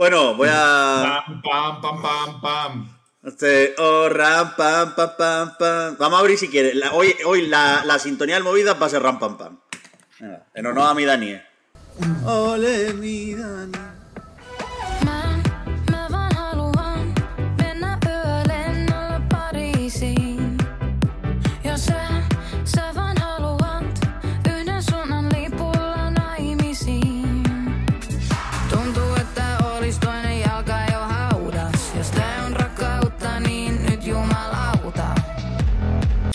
Bueno, voy a. Pam, pam, pam, pam, pam. Este, oh, ram, pam, pam, pam, pam. Vamos a abrir si quieres. La- hoy hoy la, la sintonía del movida va a ser ram, pam, pam. En honor a mi Dani. eh. Ole, mi Dani.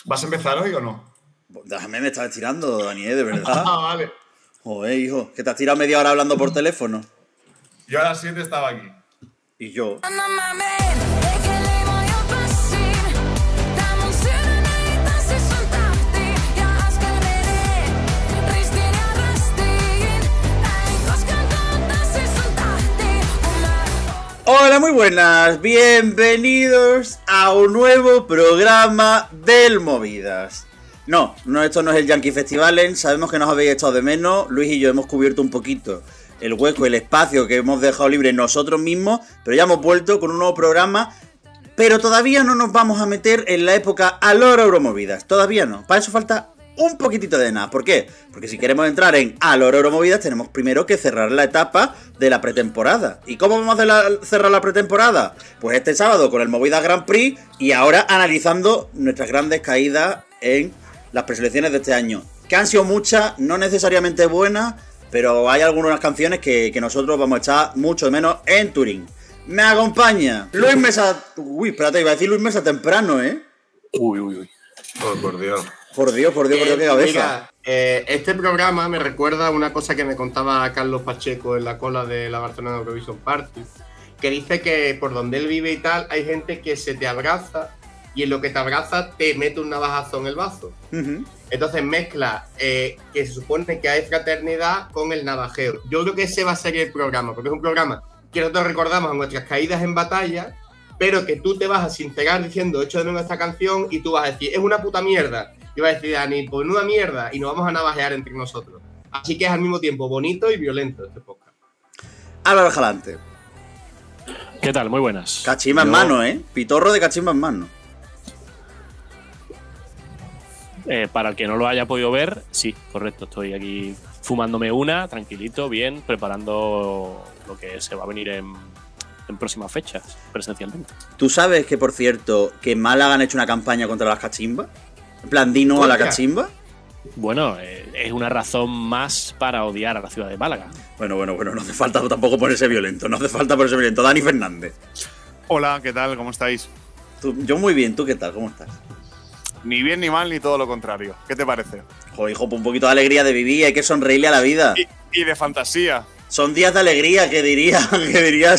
¿Vas a empezar hoy o no? Déjame, me estás tirando, Dani, eh, de verdad. Ah, vale. Joder, hijo, que te has tirado media hora hablando por teléfono. Yo a las 7 estaba aquí. Y yo. Anna mä meen, Hola, muy buenas. Bienvenidos a un nuevo programa del Movidas. No, no, esto no es el Yankee Festivalen. Sabemos que nos habéis echado de menos. Luis y yo hemos cubierto un poquito el hueco, el espacio que hemos dejado libre nosotros mismos. Pero ya hemos vuelto con un nuevo programa. Pero todavía no nos vamos a meter en la época a Loro Euromovidas. Todavía no. Para eso falta un poquitito de nada. ¿Por qué? Porque si queremos entrar en a Loro Euromovidas tenemos primero que cerrar la etapa de la pretemporada. ¿Y cómo vamos a cerrar la pretemporada? Pues este sábado con el Movidas Grand Prix y ahora analizando nuestras grandes caídas en las preselecciones de este año. Que han sido muchas, no necesariamente buenas, pero hay algunas canciones que, que nosotros vamos a echar mucho menos en Turín. Me acompaña Luis Mesa. Uy, espérate, iba a decir Luis Mesa temprano, ¿eh? Uy, uy, uy. Oh, por Dios. Por Dios, por Dios, por Dios, qué Eh, cabeza. mira, eh, este programa me recuerda a una cosa que me contaba Carlos Pacheco en la cola de la Barcelona Eurovision Party, que dice que por donde él vive y tal, hay gente que se te abraza y en lo que te abraza te mete un navajazo en el. Ujú. Entonces mezcla eh, que se supone que hay fraternidad con el navajeo. Yo creo que ese va a ser el programa, porque es un programa que nosotros recordamos a nuestras caídas en batalla, pero que tú te vas a sincerar diciendo, hecho de menos esta canción, y tú vas a decir, es una puta mierda. Y vas a decir, Dani, pues una mierda, y nos vamos a navajear entre nosotros. Así que es al mismo tiempo bonito y violento este podcast. Álvaro Jalante. ¿Qué tal? Muy buenas. Cachimba en Yo, mano, ¿eh? Pitorro de cachimba en mano. eh, para el que no lo haya podido ver, sí, correcto. Estoy aquí fumándome una, tranquilito, bien, preparando lo que se va a venir en, en próximas fechas, presencialmente. ¿Tú sabes que, por cierto, que en Málaga han hecho una campaña contra las cachimbas? En plan, di no a la cachimba. Bueno, eh, es una razón más para odiar a la ciudad de Málaga. Bueno, bueno, bueno, no hace falta tampoco ponerse violento. No hace falta ponerse violento. Dani Fernández. Hola, ¿qué tal? ¿Cómo estáis? Tú- yo muy bien, ¿tú qué tal? ¿Cómo estás? Ni bien ni mal ni todo lo contrario. ¿Qué te parece? Joder, hijo, pues un poquito de alegría de vivir, hay que sonreírle a la vida. Y, y de fantasía. Son días de alegría, que diría, que diría,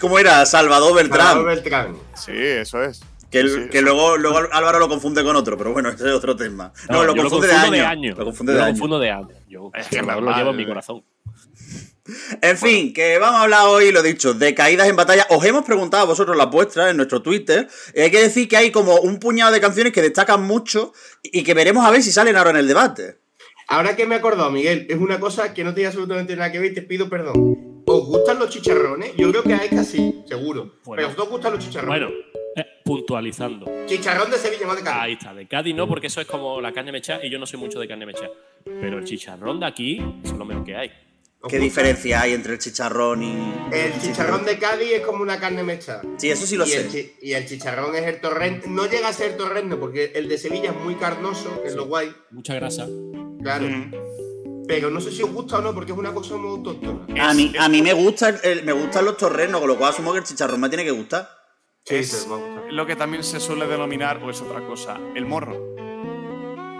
¿cómo era? Salvador Beltrán. Salvador Beltrán. Sí, eso es. Que, Sí, sí. que luego, luego Álvaro lo confunde con otro, pero bueno, ese es otro tema. No, lo confunde de año. Lo confunde de lo año. confundo de año. Yo Es que lo llevo en mi corazón. En fin, que vamos a hablar hoy, lo dicho, de caídas en batalla. Os hemos preguntado a vosotros las vuestras en nuestro Twitter. Y hay que decir que hay como un puñado de canciones que destacan mucho y que veremos a ver si salen ahora en el debate. Ahora que me he acordado, Miguel, es una cosa que no tiene absolutamente nada que ver y te pido perdón. ¿Os gustan los chicharrones? Yo creo que hay casi, seguro. Bueno. Pero ¿os dos gustan los chicharrones? Bueno, eh, puntualizando. Chicharrón de Sevilla, no de Cádiz. Ahí está, de Cádiz no, porque eso es como la carne mechada y yo no soy mucho de carne mechada. Pero el chicharrón de aquí, eso es lo mejor que hay. ¿Os ¿Qué gusta? diferencia hay entre el chicharrón y. El chicharrón de Cádiz es como una carne mechada. Sí, eso sí lo y sé. y el chicharrón es el torrente. No llega a ser torrente porque el de Sevilla es muy carnoso, que es lo guay, Mucha grasa. claro. Mm. Pero no sé si os gusta o no porque es una cosa muy autóctona. A mí, a mí me, gusta el- el- me gustan los torrenos, con lo cual asumo que el chicharrón me tiene que gustar. Sí, es sí, lo que también se suele denominar, o es otra cosa, el morro.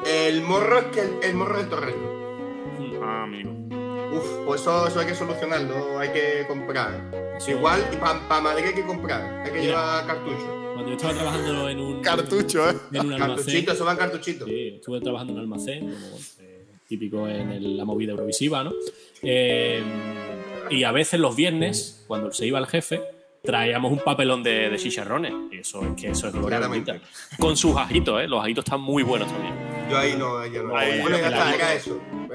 El morro es que el, el morro del torreno. Ah, amigo. Uf, pues eso, eso hay que solucionarlo, hay que comprar. Igual, para Madrid hay que comprar, hay que Mira. llevar cartucho. Cuando yo estaba trabajando en un. Cartucho, ¿eh? En un almacén. Cartuchito, eso van cartuchitos. Sí, estuve trabajando en un almacén, como eh, típico en el- la movida eurovisiva, ¿no? Eh, y a veces los viernes, cuando se iba el jefe, traíamos un papelón de, de chicharrones. Y eso es que eso es gloria Claramente. Con sus ajitos, ¿eh? Los ajitos están muy buenos también. Yo ahí no, ahí no. Ahí bueno, ya está, era eso. Ya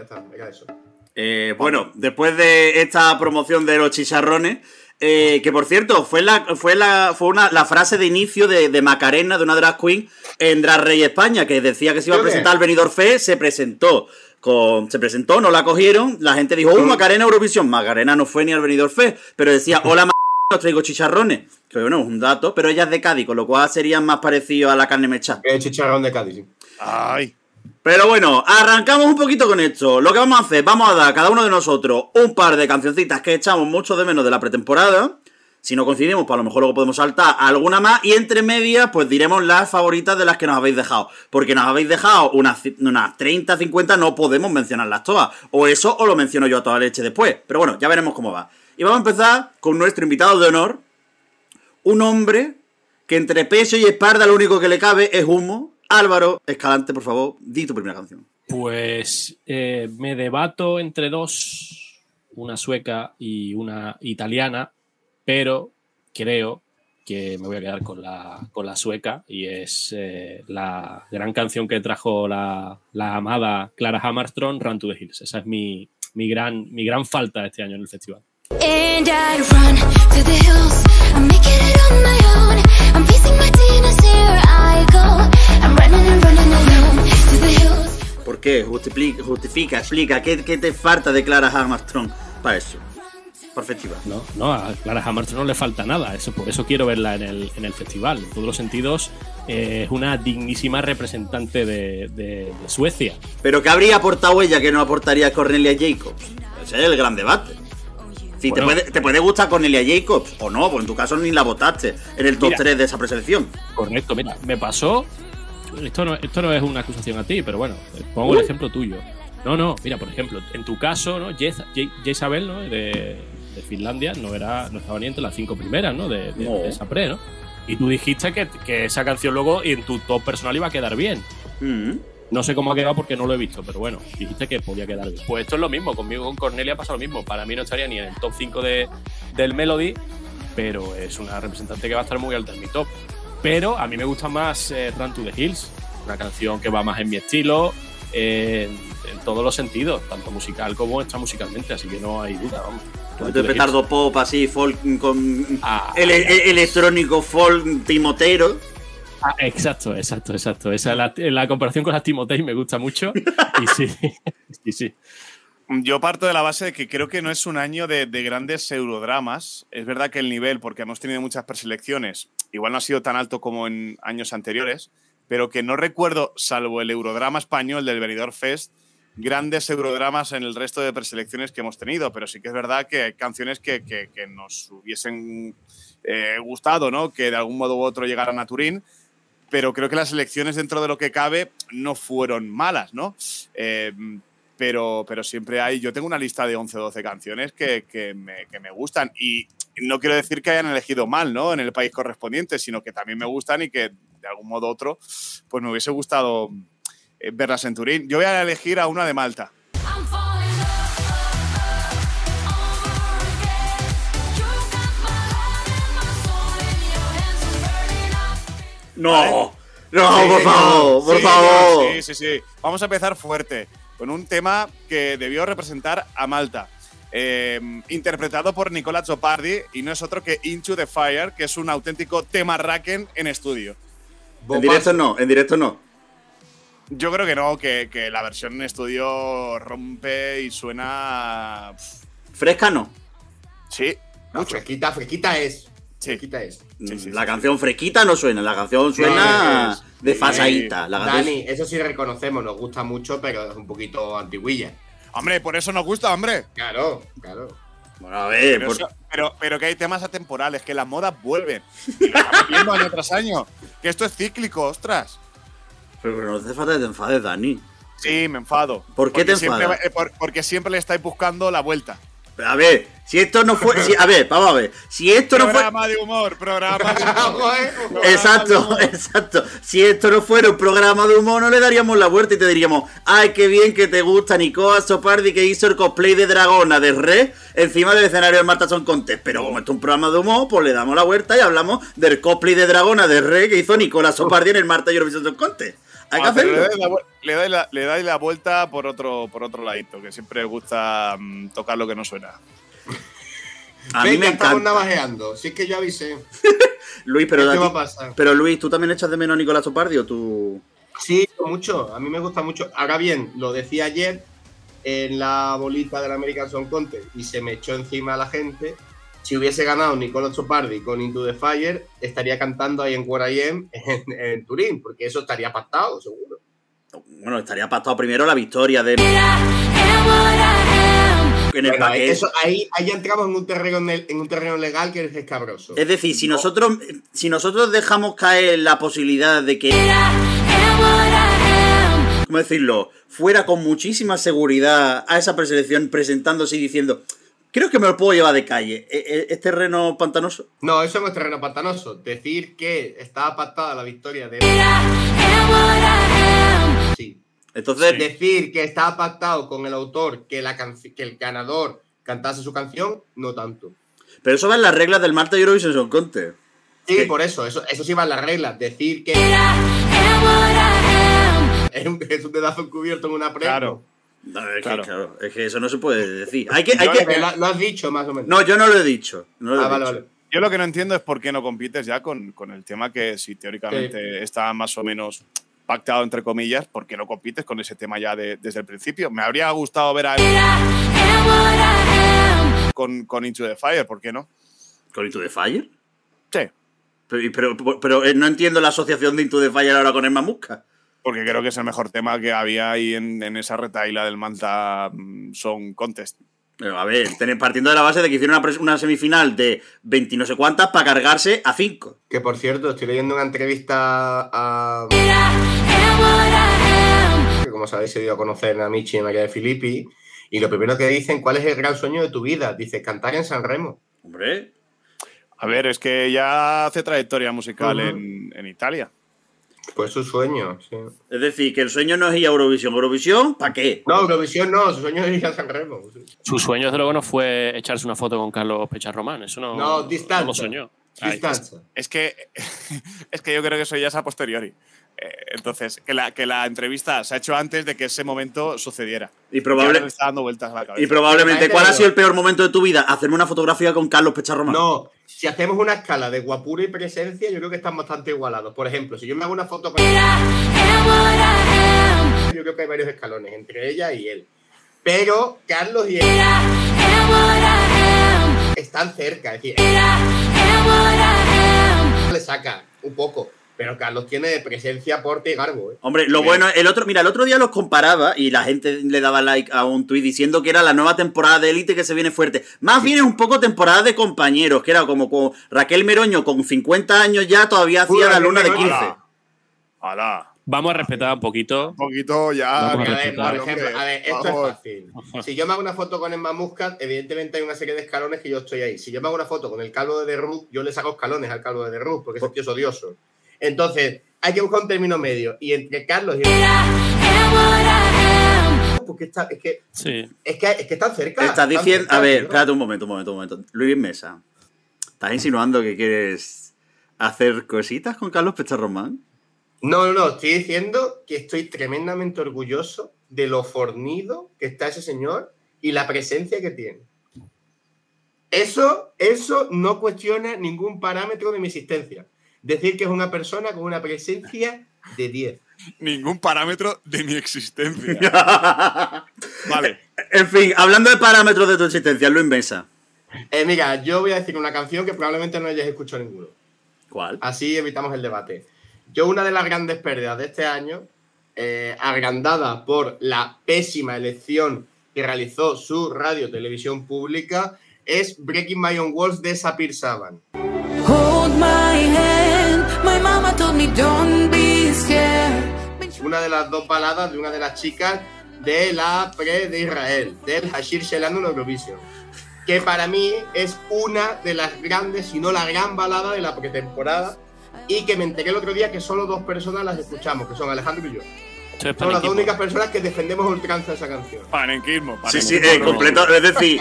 está, era. Eh, bueno, después de esta promoción de los chicharrones, eh, que por cierto, fue la, fue la, fue una, la frase de inicio de, de Macarena, de una drag queen, en Drag Rey España, que decía que se iba a presentar al Benidorm Fest, se presentó. Con, se presentó, no la cogieron, la gente dijo, ¡Uh, Macarena Eurovisión! Macarena no fue ni al Benidorm Fest, pero decía, hola Macarena, os traigo chicharrones. Que bueno, es un dato, pero ella es de Cádiz, con lo cual serían más parecidos a la carne mechada. El chicharrón de Cádiz. sí. Ay. Pero bueno, arrancamos un poquito con esto. Lo que vamos a hacer, vamos a dar a cada uno de nosotros un par de cancioncitas que echamos mucho de menos de la pretemporada. Si no coincidimos, pues a lo mejor luego podemos saltar alguna más. Y entre medias, pues diremos las favoritas de las que nos habéis dejado. Porque nos habéis dejado unas, unas 30, 50, no podemos mencionarlas todas. O eso, o lo menciono yo a toda leche después. Pero bueno, ya veremos cómo va. Y vamos a empezar con nuestro invitado de honor. Un hombre que entre peso y espalda lo único que le cabe es humo. Álvaro Escalante, por favor, di tu primera canción. Pues eh, me debato entre dos, una sueca y una italiana, pero creo que me voy a quedar con la, con la sueca y es eh, la gran canción que trajo la, la amada Clara Hammarström, Run to the Hills. Esa es mi, mi, gran, mi gran falta este año en el festival. And I run to the hills. I'm making it on my own. I'm facing my demons, here I go. I'm running and running alone to the hills. ¿Por qué? Justifica, justifica explica. ¿Qué, qué te falta de Clara Armstrong para eso? Por festival. No, no, a Clara Hammarström no le falta nada. Eso, por eso quiero verla en el, en el festival. En todos los sentidos, eh, es una dignísima representante de, de- de Suecia. Pero ¿qué habría aportado ella que no aportaría Cornelia Jacobs? Ese es el gran debate. Si Bueno. te, puede, te puede gustar Cornelia Jacobs o no, pues en tu caso ni la votaste en el top Mira. 3 de esa preselección. Correcto, mira, me pasó. Esto no, esto no es una acusación a ti, pero bueno, pongo el ejemplo tuyo. No, no, mira, por ejemplo, en tu caso, ¿no? Jez- Je- Jezabel, ¿no? De, de Finlandia, no era, no estaba ni entre las cinco primeras, ¿no? De, de- No. de esa pre, ¿no? Y tú dijiste que, que esa canción luego en tu top personal iba a quedar bien. Mm. No sé cómo ha quedado porque no lo he visto, pero bueno, dijiste que podía quedar bien. Pues esto es lo mismo, conmigo con Cornelia pasa lo mismo. Para mí no estaría ni en el top 5 de, del Melody, pero es una representante que va a estar muy alta en mi top. Pero a mí me gusta más eh, Run to the Hills, una canción que va más en mi estilo, eh, en, en todos los sentidos, tanto musical como extra musicalmente, así que no hay duda, vamos. Hills. petardo pop así, folk con. Ah, ele- electrónico, folk, timotero. Ah, exacto, exacto, exacto. Esa la, comparación con las Timotei me gusta mucho. Y sí, sí, sí. Yo parto de la base de que creo que no es un año de, de grandes eurodramas. Es verdad que el nivel, porque hemos tenido muchas preselecciones, igual no ha sido tan alto como en años anteriores, pero que no recuerdo, salvo el eurodrama español del Benidorm Fest, grandes eurodramas en el resto de preselecciones que hemos tenido. Pero sí que es verdad que hay canciones que nos hubiesen eh, gustado, ¿no? Que de algún modo u otro llegaran a Turín. Pero creo que las elecciones dentro de lo que cabe no fueron malas, ¿no? Eh, pero, pero siempre hay. Yo tengo una lista de 11 o 12 canciones que, que me, que me gustan. Y no quiero decir que hayan elegido mal, ¿no? En el país correspondiente, sino que también me gustan y que de algún modo u otro, pues me hubiese gustado eh, verlas en Turín. Yo voy a elegir a una de Malta. No, no, Sí, por favor, por Sí, favor. Sí, sí, sí. Vamos a empezar fuerte con un tema que debió representar a Malta. Eh, interpretado por Nicola Zopardi y no es otro que Into the Fire, que es un auténtico tema Raken en estudio. En directo no, en directo no. Yo creo que no, que, que la versión en estudio rompe y suena. Fresca no. Sí, No, mucho. fresquita, fresquita es. Sí. Fresquita es. Sí, sí, la sí, canción fresquita no suena, la canción suena es- de sí, fasadita. La canción- Dani, eso sí reconocemos, nos gusta mucho, pero es un poquito antiguilla. Hombre, por eso nos gusta, hombre. Claro, claro. Bueno, a ver, Pero, por- eso- pero, pero que hay temas atemporales, que las modas vuelven. Y lo estamos viendo año tras año. Que esto es cíclico, ostras. pero no hace falta que te enfades, Dani. Sí, me enfado. ¿Por qué Porque te siempre, enfadas? eh, por- porque siempre le estáis buscando la vuelta. A ver, si esto no fue. si- a ver, vamos a ver. Si esto no fue. programa de humor, programa de humor. Exacto, exacto. Si esto no fuera un programa de humor, no le daríamos la vuelta y te diríamos, ay, qué bien que te gusta Nicoa Sopardi que hizo el cosplay de dragona de Red encima del escenario del Marta Son Contest. Pero como esto es un programa de humor, pues le damos la vuelta y hablamos del cosplay de dragona de Red que hizo Nicola Sopardi en el Marta Eurovision Song Contest. Hay que Ah, le, hacerlo. dais la, le dais la- le dais la vuelta por otro, por otro ladito, que siempre gusta mm, tocar lo que no suena. A mí Venga, me estamos encanta. navajeando. Si es que yo avisé. Luis, pero, ¿Qué a va ti- a pasar? pero Luis, ¿tú también echas de menos a Nicolás Topardi o tú...? Sí, mucho. A mí me gusta mucho. Ahora bien, lo decía ayer en la bolita del American Song Contest y se me echó encima a la gente. Si hubiese ganado Nicolás Chopardi con Into the Fire, estaría cantando ahí en I Am en, en Turín, porque eso estaría pactado, seguro. Bueno, estaría pactado primero la victoria de... En el Bueno, eso, ahí, ahí entramos en un terreno en un terreno legal que es escabroso. Es decir, si nosotros, si nosotros dejamos caer la posibilidad de que, ¿cómo decirlo? Fuera con muchísima seguridad a esa preselección presentándose y diciendo, creo que me lo puedo llevar de calle. ¿E- e- ¿Es terreno pantanoso? No, eso no es terreno pantanoso. Decir que estaba pactada la victoria de. Sí. Entonces, Decir que estaba pactado con el autor que, la que el ganador cantase su canción, no tanto. pero eso va en las reglas del Marta Eurovision Song Contest. Sí, Sí. por eso, eso, eso sí va en las reglas. Decir que es un, es un dedazo encubierto en una prueba. Claro. No, es, Claro. Que, claro, es que eso no se puede decir. Hay que, hay que- lo, lo has dicho más o menos. No, yo no lo he dicho. no lo he ah, vale, dicho. vale. Yo lo que no entiendo es por qué no compites ya con, con el tema que si teóricamente está más o menos pactado, entre comillas, ¿por qué no compites con ese tema ya de- desde el principio? Me habría gustado ver a él con, con Into the Fire, ¿por qué no? ¿Con Into the Fire? Sí, Pero, pero, pero, eh, no entiendo la asociación de Into the Fire ahora con el Mamusca. Porque creo que es el mejor tema que había ahí en, en esa retaila del Malta mm, Song Contest. Pero, a ver, partiendo de la base de que hicieron una, semifinal de 20 no sé cuántas para cargarse a 5. Que por cierto, estoy leyendo una entrevista a. que como sabéis se dio a conocer a Michi y María de Filippi. Y lo primero que dicen, ¿cuál es el gran sueño de tu vida? Dice, cantar en San Remo. Hombre, A ver, es que ya hace trayectoria musical en Italia. Pues su sueño, sí. es decir, que el sueño no es ir a Eurovisión. ¿Eurovisión? ¿Para qué? No, Eurovisión no, su sueño es ir a San Remo. sí. Su sueño, desde luego, no fue echarse una foto con Carlos Pecharromán. Eso no, No, no distancia. lo soñó. Ay, Distancia. Es que, es que yo creo que eso ya es a posteriori. Eh, entonces, que la, que la entrevista se ha hecho antes de que ese momento sucediera. Y, probable- está dando vueltas a la cabeza. y probablemente, ¿cuál ha sido el peor momento de tu vida? Hacerme una fotografía con Carlos Pecharromán. No, si hacemos una escala de guapura y presencia, yo creo que están bastante igualados. Por ejemplo, si yo me hago una foto con yo creo que hay varios escalones entre ella y él. Pero Carlos y él están cerca, es decir, le saca un poco. Pero Carlos tiene presencia, porte y garbo. ¿eh? Hombre, lo bueno, el otro, mira, el otro día los comparaba y la gente le daba like a un tuit diciendo que era la nueva temporada de Elite que se viene fuerte. Más bien es un poco temporada de compañeros, que era como con Raquel Meroño con 50 años ya todavía hacía la luna de Meroño. 15. ¡Hala! Vamos a respetar un poquito. Un poquito ya. A a ver, por ejemplo, a ver, esto Vamos. es fácil. Si yo me hago una foto con Emma Muscat, evidentemente hay una serie de escalones que yo estoy ahí. Si yo me hago una foto con el calvo de The yo le saco escalones al calvo de The porque ese tío es odioso. Entonces, hay que buscar un término medio. Y entre Carlos y porque está, es, que, Sí. es, que, es que están cerca. Estás están diciendo, cerca, a ver, espérate un momento, un momento, un momento. Luis Mesa, ¿estás insinuando que quieres hacer cositas con Carlos Pecharromán? No, no, no, estoy diciendo que estoy tremendamente orgulloso de lo fornido que está ese señor y la presencia que tiene. Eso, eso no cuestiona ningún parámetro de mi existencia. Decir que es una persona con una presencia de 10. Ningún parámetro de mi existencia. vale. en fin, hablando de parámetros de tu existencia, Luis Mesa. Eh, mira, yo voy a decir una canción que probablemente no hayas escuchado ninguno. ¿Cuál? Así evitamos el debate. Yo, una de las grandes pérdidas de este año, eh, agrandada por la pésima elección que realizó su radio televisión pública, es Breaking My Own Walls de Sapir Saban. Hold my hand. Una de las dos baladas de una de las chicas de la pre de Israel, del Hashir Shelanu en Eurovision. Que para mí es una de las grandes, si no la gran balada de la pretemporada. Y que me enteré el otro día que solo dos personas las escuchamos, que son Alejandro y yo. Son las dos únicas personas que defendemos a ultranza esa canción. Panenquismo. Sí, sí, panenquismo, eh, completo, es decir,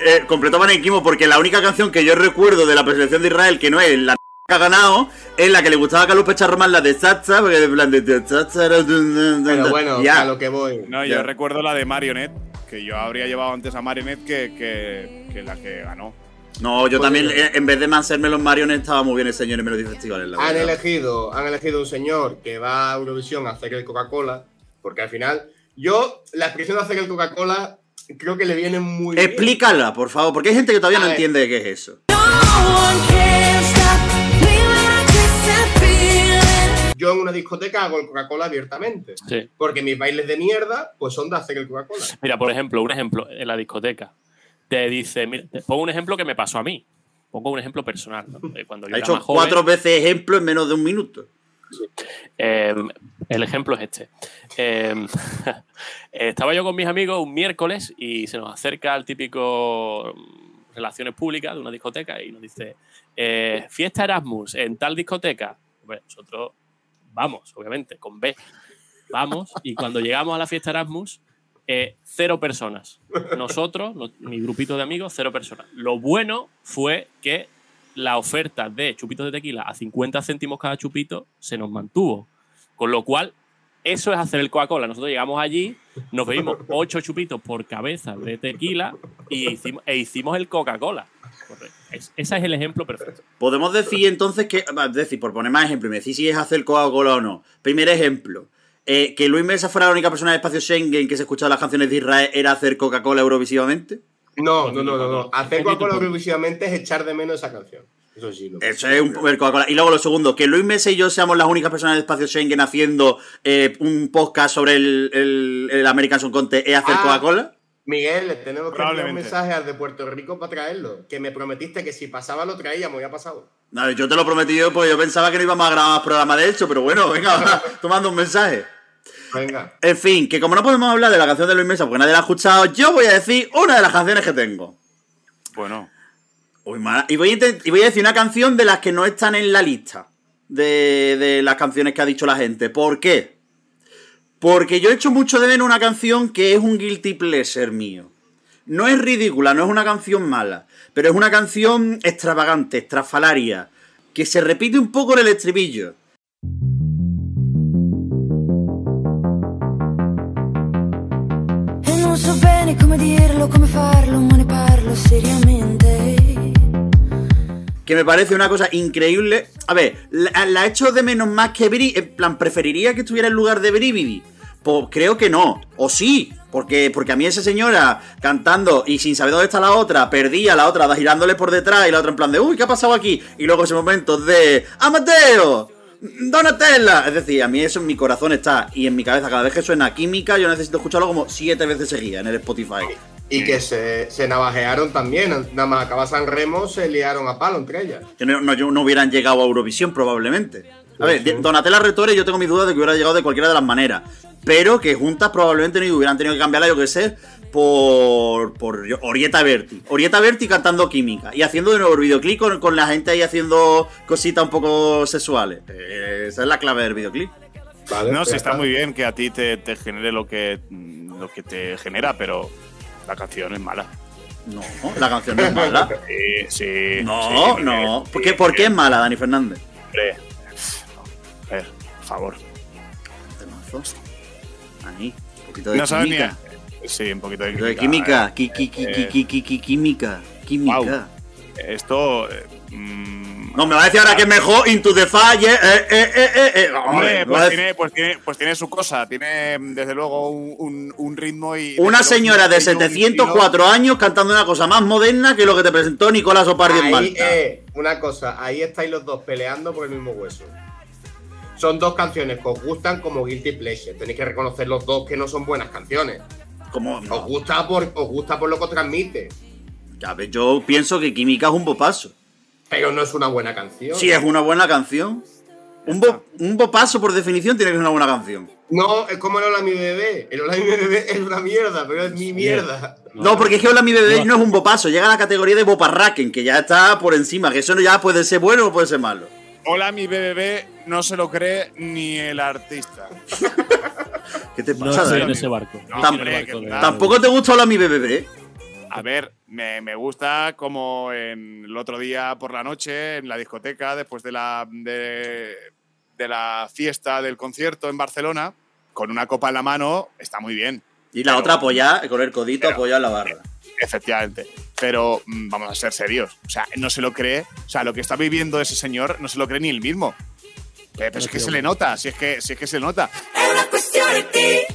eh, completo panenquismo, porque la única canción que yo recuerdo de la preselección de Israel, que no es la que ha ganado es la que le gustaba a Carlos Pecharromán, la de Sacha, porque de plan de. Pero bueno, ya. a lo que voy. No, Ya. yo recuerdo la de Marionette, que yo habría llevado antes a Marionette que, que, que la que ganó. No, yo Pues también, eh, en vez de manserme los mariones, estaba muy bien el señor en Melody Festival. La Han verdad. elegido, han elegido un señor que va a Eurovisión a hacer el Coca-Cola, porque al final, yo, la expresión de hacer el Coca-Cola, creo que le viene muy bien. Explícala, por favor, porque hay gente que todavía A no ver. entiende qué es eso. No Yo en una discoteca hago el Coca-Cola abiertamente, Sí. porque mis bailes de mierda, pues son de hacer el Coca-Cola. Mira, por ejemplo, un ejemplo en la discoteca. Te dice, mira, te pongo un ejemplo que me pasó a mí. Pongo un ejemplo personal. ¿no? Eh, Cuando yo Ha era hecho más joven, cuatro veces ejemplo en menos de un minuto. eh, el ejemplo es este. Eh, estaba yo con mis amigos un miércoles y se nos acerca el típico mm, relaciones públicas de una discoteca y nos dice, eh, fiesta Erasmus en tal discoteca. Hombre, nosotros vamos, obviamente, con B. Vamos y cuando llegamos a la fiesta Erasmus, eh, cero personas. Nosotros, no- mi grupito de amigos, cero personas. Lo bueno fue que la oferta de chupitos de tequila a 50 céntimos cada chupito se nos mantuvo. Con lo cual, eso es hacer el Coca-Cola. Nosotros llegamos allí, nos bebimos 8 chupitos por cabeza de tequila y e hicimos el Coca-Cola. Correcto. Es- ese es el ejemplo perfecto. Podemos decir entonces que, es decir, por poner más ejemplos, y me decís si es hacer Coca-Cola o no. Primer ejemplo, eh, que Luis Mesa fuera la única persona del espacio Schengen que se escuchaba las canciones de Israel era hacer Coca-Cola eurovisivamente. No, no, no, no, no. Hacer Coca-Cola eurovisivamente es echar de menos esa canción. Eso sí. Lo Eso es un Coca-Cola. Y luego lo segundo, que Luis Mesa y yo seamos las únicas personas del espacio Schengen haciendo eh, un podcast sobre el, el- el American Song Contest es hacer Ah. Coca-Cola. Miguel, le tenemos que enviar un mensaje al de Puerto Rico para traerlo. Que me prometiste que si pasaba lo traíamos, ya ha pasado. No, yo te lo prometí yo porque yo pensaba que no íbamos a grabar más programas de hecho, pero bueno, venga, tomando un mensaje. Venga. En fin, que como no podemos hablar de la canción de Luis Mesa porque nadie la ha escuchado, yo voy a decir una de las canciones que tengo. Bueno, Uy, mala. Y voy, a y voy a decir una canción de las que no están en la lista de, de las canciones que ha dicho la gente. ¿Por qué? Porque yo he hecho mucho de menos una canción que es un guilty pleasure mío. No es ridícula, no es una canción mala, pero es una canción extravagante, estrafalaria, que se repite un poco en el estribillo. Parlo seriamente. Que me parece una cosa increíble. A ver, la, la echo de menos más que Bri. En plan, ¿preferiría que estuviera en lugar de Brividi? Pues creo que no. O sí. Porque, porque a mí esa señora cantando y sin saber dónde está la otra, perdía la otra girándole por detrás y la otra en plan de, uy, ¿qué ha pasado aquí? Y luego ese momento de, ¡Amateo! ¡Donatella! Es decir, a mí eso en mi corazón está y en mi cabeza. Cada vez que suena química, yo necesito escucharlo como siete veces seguida en el Spotify. Y que se, se navajearon también. Nada más acaba San Remo, se liaron a palo entre ellas. Que no, no- yo no hubieran llegado a Eurovisión probablemente. A ver, sí. Donatella Retore yo tengo mis dudas de que hubiera llegado de cualquiera de las maneras. Pero que juntas probablemente no hubieran tenido que cambiarla, yo que sé, por, por Orieta Berti. Orieta Berti cantando química y haciendo de nuevo el videoclip con, con la gente ahí haciendo cositas un poco sexuales. Eh, esa es la clave del videoclip. Vale, no, sí está muy bien que a ti te, te genere lo que, lo que te genera, pero la canción es mala. No, la canción no es mala. Sí, sí. No, sí, no. sí, ¿Por qué, por qué es sí, mala, Dani Fernández? hombre. A ver, por favor. Ahí, un poquito de No sabes ni. química. Sí, un poquito de poquito de química. química. Qui- qui- qui- Eh, Química. Química. Guau. Esto. Mm, No, me va a decir ahora que es mejor Into the Fire. Eh, eh, eh. Hombre, pues decir- tiene, pues, tiene, pues tiene su cosa, tiene mm, desde luego un, ritmo y... Una señora de un estilo, un 704 años cantando una cosa más moderna que lo que te presentó Nicolás Opardi en Malta. eh, una cosa, ahí estáis los dos peleando por el mismo hueso. Son dos canciones que os gustan como Guilty Pleasure. Tenéis que reconocer los dos que no son buenas canciones. Como, Os gusta por, os gusta por lo que os transmite, ya ves, yo pienso que Química es un bopazo. Pero no es una buena canción. Si es una buena canción. Un, bo- un bopazo, por definición, tiene que ser una buena canción. No, es como el Hola mi bebé. El Hola mi bebé es una mierda, pero es mi mierda. No, porque es que Hola mi bebé no es un bopazo, llega a la categoría de boparraken, que ya está por encima, que eso no ya puede ser bueno o puede ser malo. Hola, mi BBB no se lo cree ni el artista. ¿Qué te No pasa, Dani? en ese barco. No de- ¿Tampoco te gusta Hola mi bebé? A ver, me, me gusta como en el otro día por la noche, en la discoteca, después de la, de, de la fiesta del concierto en Barcelona, con una copa en la mano, está muy bien. Y la Pero- otra apoyada, con el codito apoyado en la barra. Efectivamente. Pero mm, vamos a ser serios. O sea, no se lo cree. O sea, lo que está viviendo ese señor no se lo cree ni él mismo. Pero, pero es que se le nota, si es que, si es que se le nota.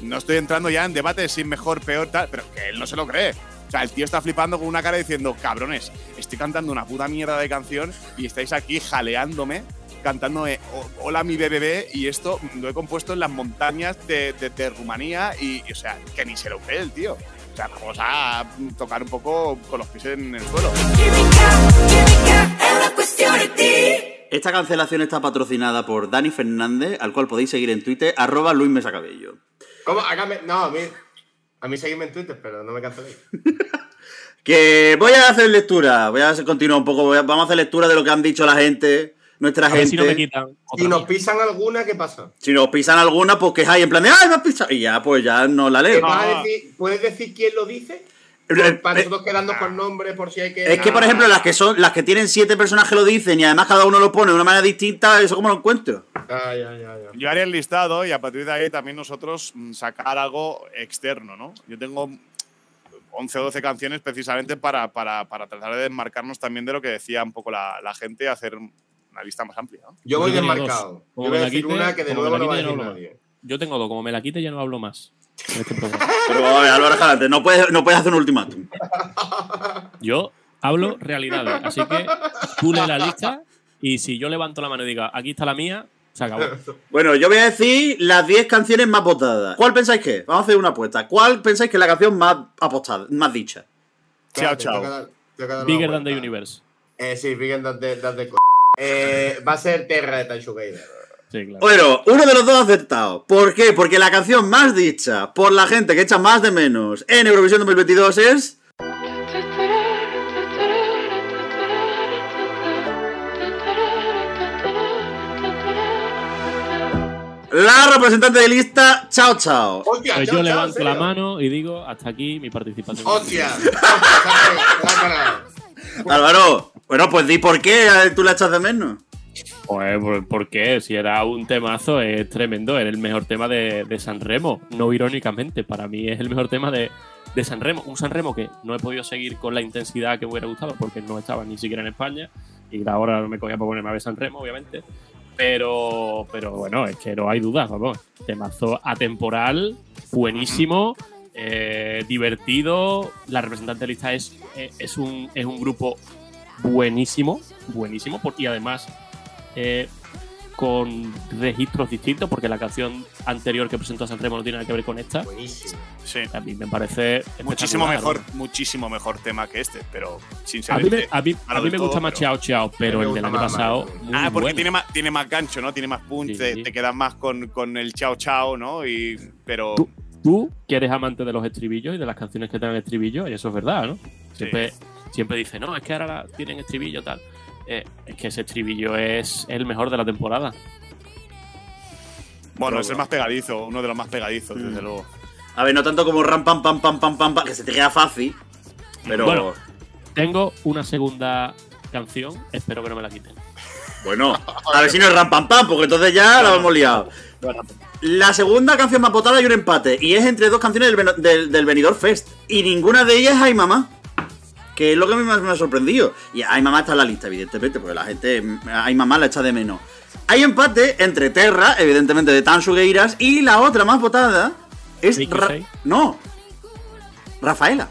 No estoy entrando ya en debate de si es mejor, peor, tal, pero que él no se lo cree. O sea, el tío está flipando con una cara diciendo, cabrones, estoy cantando una puta mierda de canción y estáis aquí jaleándome, cantándome "O- Hola mi BBB y esto lo he compuesto en las montañas de, de- de Rumanía y, y, o sea, que ni se lo cree el tío. O sea, vamos a tocar un poco con los pies en el suelo. Esta cancelación está patrocinada por Dani Fernández, al cual podéis seguir en Twitter, arroba Luis Mesacabello. ¿Cómo? Hágame. No, a mí. A mí seguidme en Twitter, pero no me canceléis. Que voy a hacer lectura, voy a hacer- continuar un poco, voy a- vamos a hacer lectura de lo que han dicho la gente, nuestra A ver gente. si no me quitan. otra Si nos pisan alguna, ¿qué pasa? Si nos pisan alguna, pues quejáis en plan de ¡ay, me has pisado! Y ya, pues ya no la leo. ¿Vas a No. decir- ¿Puedes decir quién lo dice? Eh, Para eh, nosotros quedarnos con nombre por si hay que. Es que, por ejemplo, las que son, las que tienen siete personajes lo dicen y además cada uno lo pone de una manera distinta, ¿eso cómo lo encuentro? Ah, ya, ya, ya. Yo haría el listado y a partir de ahí también nosotros mm, sacar algo externo, ¿no? Yo tengo 11 o 12 canciones precisamente para, para, para tratar de desmarcarnos también de lo que decía un poco la, la gente y hacer una lista más amplia. ¿no? Yo voy desmarcado. Yo Como voy a decir quite- una que de como nuevo no va a decir nadie. Yo tengo dos, como me la quite ya no hablo más. Este. Pero a ver, Álvaro no puedes, no puedes hacer un ultimátum. Yo hablo realidades, así que tú lee la lista y si yo levanto la mano y diga, aquí está la mía, se acabó. Bueno, yo voy a decir las 10 canciones más votadas. ¿Cuál pensáis que es? Vamos a hacer una apuesta. ¿Cuál pensáis que es la canción más apostada, más dicha? Chao, chao. dar- Bigger than the universe. Eh, sí, Bigger than the, than the eh, Va a ser Terra de Tanshu Gader. Sí, claro. Bueno, uno de los dos ha acertado. ¿Por qué? Porque la canción más dicha por la gente que echa más de menos en Eurovisión 2022 es. La representante de lista, Chao Chao. ¡Hostia! Pues chao, yo chao, levanto ¿en la mano y digo, hasta aquí mi participación. ¡Hostia! Álvaro, bueno, pues di por qué tú la echas de menos. Pues, ¿por, por qué? Si era un temazo, es tremendo. Era el mejor tema de, de San Remo. No irónicamente, para mí es el mejor tema de, de San Remo. Un San Remo que no he podido seguir con la intensidad que me hubiera gustado porque no estaba ni siquiera en España. Y ahora no me cogía por ponerme a ver San Remo, obviamente. Pero, pero bueno, es que no hay dudas, vamos. Temazo atemporal, buenísimo, eh, divertido. La representante de lista es, eh, es, un, es un grupo buenísimo, buenísimo, y además eh, con registros distintos, porque la canción anterior que presentó a San Remo no tiene nada que ver con esta. Buenísimo. Sí. A mí me parece Muchísimo mejor, ¿no? muchísimo mejor tema que este, pero sin ser A mí, me, a mí- a me gusta todo, más Chao Chao, pero el del año pasado. más, muy Ah, porque bueno. tiene más, tiene más gancho, ¿no? Tiene más punch, Sí, te, sí. te quedas más con, con el chao chao, ¿no? Y, pero Tú, tú, que eres amante de los estribillos y de las canciones que tienen estribillos, y eso es verdad, ¿no? Siempre, siempre dice, no, es que ahora la- tienen estribillo tal. Eh, es que ese estribillo es el mejor de la temporada. bueno, es el más pegadizo, uno de los más pegadizos, Mm. desde luego. A ver, no tanto como ram pam pam pam pam pam, pam, que se te queda fácil. Pero Bueno. bueno, Tengo una segunda canción, espero que no me la quiten. a ver si no es ram pam pam, porque entonces ya la hemos liado. La segunda canción más votada hay un empate y es entre dos canciones del, del, del Benidorm Fest y ninguna de ellas es Ay Mamá. Que es lo que a mí más me ha sorprendido. Y Ay Mamá está en la lista, evidentemente, porque la gente mm, Ay Mamá la echa de menos. Hay empate entre Terra, evidentemente de Tan Sugueiras, y la otra más votada es. Ra- no, Rafaela.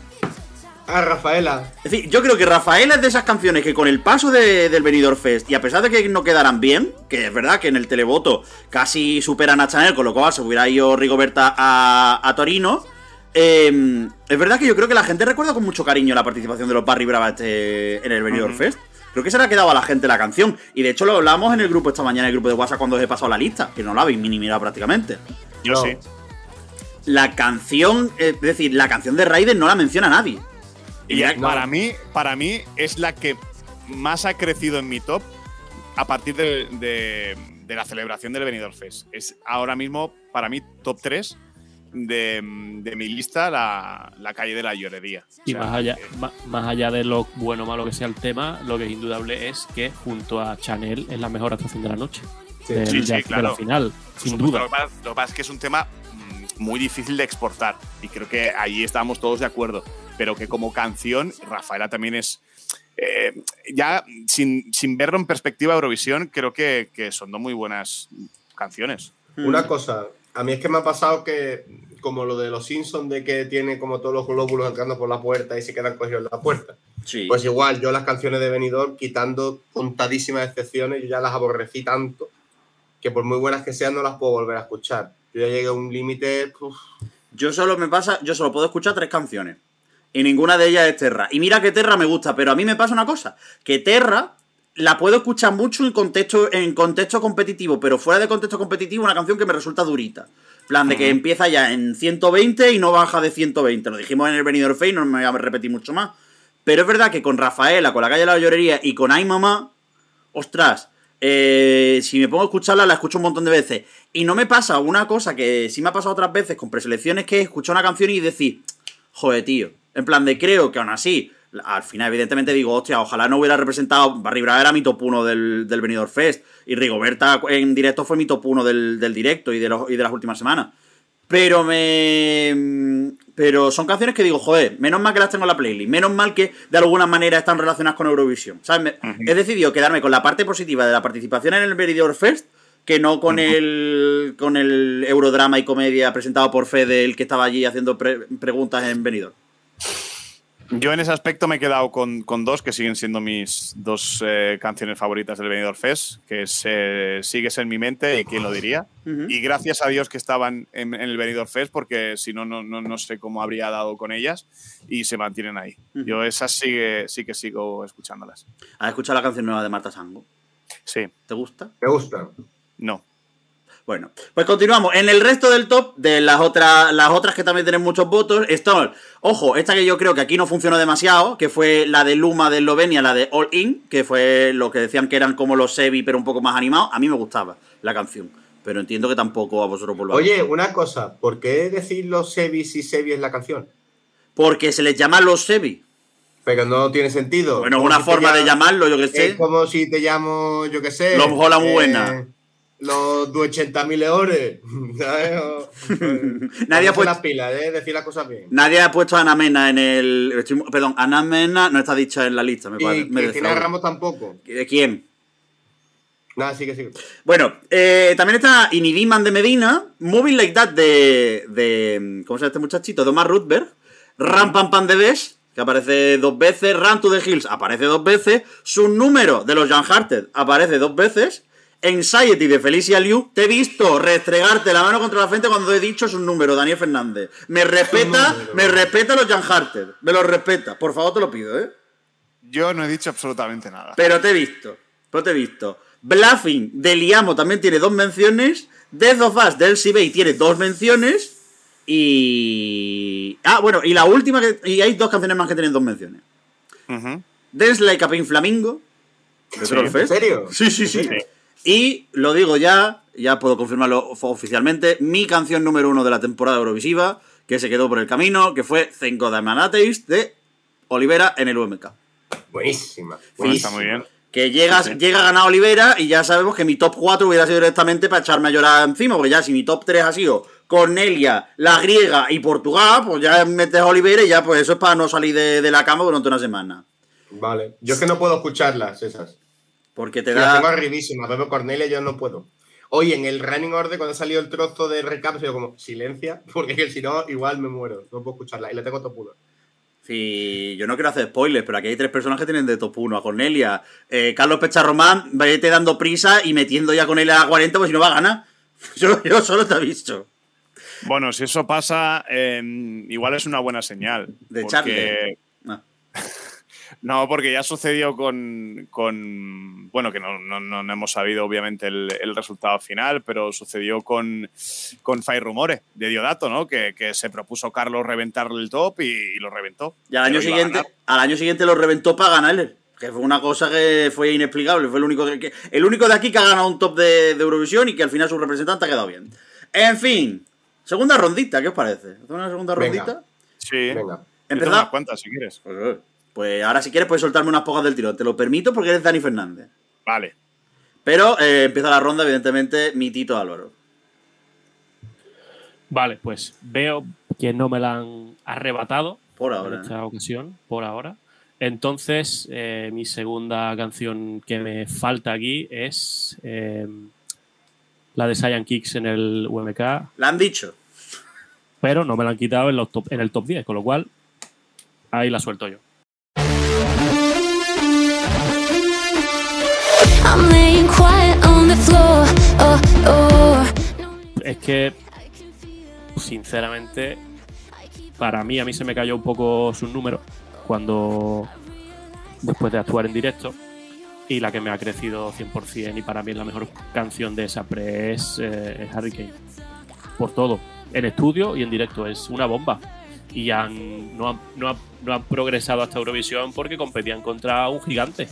Ah, Rafaela. Es decir, yo creo que Rafaela es de esas canciones que con el paso de- del Benidorm Fest, y a pesar de que no quedaran bien, que es verdad que en el televoto casi superan a Chanel, con lo cual se hubiera ido Rigoberta a, a Torino, eh, es verdad que yo creo que la gente recuerda con mucho cariño la participación de los Barry Brava este- en el Benidorm Fest. Creo que se le ha quedado a la gente la canción. Y de hecho lo hablamos en el grupo esta mañana, en el grupo de WhatsApp, cuando os he pasado la lista, que no la habéis minimizado prácticamente. Yo No. sí. La canción, eh, es decir, la canción de Raiden no la menciona nadie. Y para mí, para mí es la que más ha crecido en mi top a partir de, de- de la celebración del Benidorm Fest. Es ahora mismo, para mí, top 3. De, de mi lista la, la calle de la llorería. Y O sea, más allá, que- más allá de lo bueno o malo que sea el tema, lo que es indudable es que junto a Chanel es la mejor actuación de la noche. Sí, de, sí, de claro. la final, sin supuesto, duda. Lo que, pasa, lo que pasa es que es un tema mm, muy difícil de exportar y creo que ahí estamos todos de acuerdo. Pero que como canción, Rafaela también es. eh, ya sin, sin verlo en perspectiva de Eurovisión, creo que, que son dos muy buenas canciones. Una cosa, a mí es que me ha pasado que, como lo de los Simpsons, de que tiene como todos los glóbulos entrando por la puerta y se quedan cogidos en la puerta. Sí. Pues igual, yo las canciones de Benidorm, quitando contadísimas excepciones, yo ya las aborrecí tanto que por muy buenas que sean no las puedo volver a escuchar. Yo ya llegué a un límite... Yo solo me pasa, yo solo puedo escuchar tres canciones. Y ninguna de ellas es Terra. Y mira que Terra me gusta, pero a mí me pasa una cosa, que Terra la puedo escuchar mucho en contexto, en contexto competitivo, pero fuera de contexto competitivo, una canción que me resulta durita. Plan de que empieza ya en 120 y no baja de 120. Lo dijimos en el Benidorm y no me voy a repetir mucho más. Pero es verdad que con Rafaela, con la calle de la llorería y con Ay Mamá, ostras, eh, si me pongo a escucharla, la escucho un montón de veces. Y no me pasa una cosa que sí me ha pasado otras veces con preselecciones, que es escuchar una canción y decir, joder, tío. En plan de creo que aún así, al final, evidentemente digo, hostia, ojalá no hubiera representado. Barry Brava era mi top 1 del, del Benidorm Fest. Y Rigoberta en directo fue mi top 1 del, del directo y de, los, y de las últimas semanas. Pero me. Pero son canciones que digo, joder, menos mal que las tengo en la playlist. Menos mal que de alguna manera están relacionadas con Eurovisión. He decidido quedarme con la parte positiva de la participación en el Benidorm Fest que no con el con el Eurodrama y comedia presentado por Fede, el que estaba allí haciendo pre- preguntas en Benidorm. Yo en ese aspecto me he quedado con, con dos que siguen siendo mis dos eh, canciones favoritas del Benidorm Fest, que es eh, Sigues en mi mente y quién lo diría. Y gracias a Dios que estaban en, en el Benidorm Fest, porque si no, no, no, no sé cómo habría dado con ellas y se mantienen ahí. Yo esas sigue, sí que sigo escuchándolas. ¿Has escuchado la canción nueva de Marta Sango? Sí, ¿Te gusta? me gusta. no. Bueno, pues continuamos. En el resto del top, de las otras, las otras que también tienen muchos votos, están, ojo, esta que yo creo que aquí no funcionó demasiado, que fue la de Luma de Eslovenia, la de All In, que fue lo que decían que eran como los Sebi, pero un poco más animados. A mí me gustaba la canción, pero entiendo que tampoco a vosotros por lo Oye, una cosa, ¿por qué decir los Sebi si Sebi es la canción? Porque se les llama los Sebi. Pero no tiene sentido. Bueno, es una si forma de llamarlo, yo que sé. Es como si te llamo, yo qué sé. Los Hola Buena. Los 80.000 euros. ¿sabes? O- Nadie ha puesto- las pilas, ¿eh? Decir las cosas bien. Nadie ha puesto a Ana Mena en el. estoy- perdón, Ana Mena no está dicha en la lista, me parece. Y me Cristina. Ramos tampoco. ¿De quién? Nada, sí que sí. Bueno, eh, también está Inidiman de Medina, Moving Like That de, de. ¿Cómo se llama este muchachito? De Omar Rutberg, Ram Pam Pam de Besh, que aparece dos veces, Run to the Hills aparece dos veces, su número de los Jan Hearted aparece dos veces, Anxiety de Felicia Liu, te he visto restregarte la mano contra la frente cuando he dicho su número, Daniel Fernández. Me respeta, me respeta los Jan Hearted, me los respeta, por favor te lo pido, ¿eh? Yo no he dicho absolutamente nada. Pero te he visto. Pero te he visto. Bluffing de Liamo también tiene dos menciones. Death of Us de Elsie Bay tiene dos menciones. Y. Ah, bueno, y la última que. Y hay dos canciones más que tienen dos menciones. Ujú. Dance Like a Pink Flamingo. de Sí. Trollfest. ¿En serio? Sí, sí, sí. Sí. Y lo digo ya, ya puedo confirmarlo of- oficialmente, mi canción número uno de la temporada Eurovisiva, que se quedó por el camino, que fue an Atheist de Olivera en el UMK. Buenísima. Bueno, está muy bien. Que llega, Sí, sí. llega a ganar Olivera y ya sabemos que mi top 4 hubiera sido directamente para echarme a llorar encima, porque ya si mi top 3 ha sido Cornelia, la griega y Portugal, pues ya metes a Olivera y ya pues eso es para no salir de, de la cama durante una semana. Vale. Yo es que no puedo escucharlas, esas. Porque te Las tengo da... arribísimas. Bebe Cornelia yo no puedo. Oye, en el running order, cuando ha salido el trozo de recap, he sido como, silencia, porque si no, igual me muero. No puedo escucharla. Y la tengo topuda. Sí, yo no quiero hacer spoilers, pero aquí hay tres personas que tienen de top 1 a Cornelia. Eh, Carlos Pecharromán, vete dando prisa y metiendo ya con él a 40, pues si no va a ganar. Yo, yo solo te aviso. Bueno, si eso pasa, eh, igual es una buena señal. De porque- Charlie. Ah. No, porque ya sucedió con. con- bueno, que no, no- no- no hemos sabido, obviamente, el, el resultado final, pero sucedió con, con Fai Rumores de Diodato, ¿no? Que, que se propuso Carlos reventar el top y, y lo reventó. Y al año siguiente, al año siguiente lo reventó para ganarle. Que fue una cosa que fue inexplicable. Fue el único que, que- el único de aquí que ha ganado un top de, de Eurovisión y que al final su representante ha quedado bien. En fin, Segunda rondita, ¿qué os parece? ¿Hacemos una segunda Venga. rondita? Sí. Venga. Yo tengo unas cuantas, si quieres. Pues, pues ahora si quieres puedes soltarme unas pocas del tirón. Te lo permito porque eres Dani Fernández. Vale. Pero eh, empieza la ronda, evidentemente, mi Tito Álvaro. Vale, pues veo que no me la han arrebatado Por en ahora. esta ocasión, por ahora. Entonces, eh, mi segunda canción que me falta aquí es eh, la de Cyan Kicks en el UMK, La han dicho. pero no me la han quitado en, los top- en el top 10, con lo cual ahí la suelto yo. Es que, sinceramente, para mí, a mí se me cayó un poco su número cuando, después de actuar en directo, y la que me ha crecido 100% y para mí es la mejor canción de esa pre es, eh, es Hurricane. Por todo, en estudio y en directo, es una bomba. Y han, no, han, no, han, no han progresado hasta Eurovisión porque competían contra un gigante,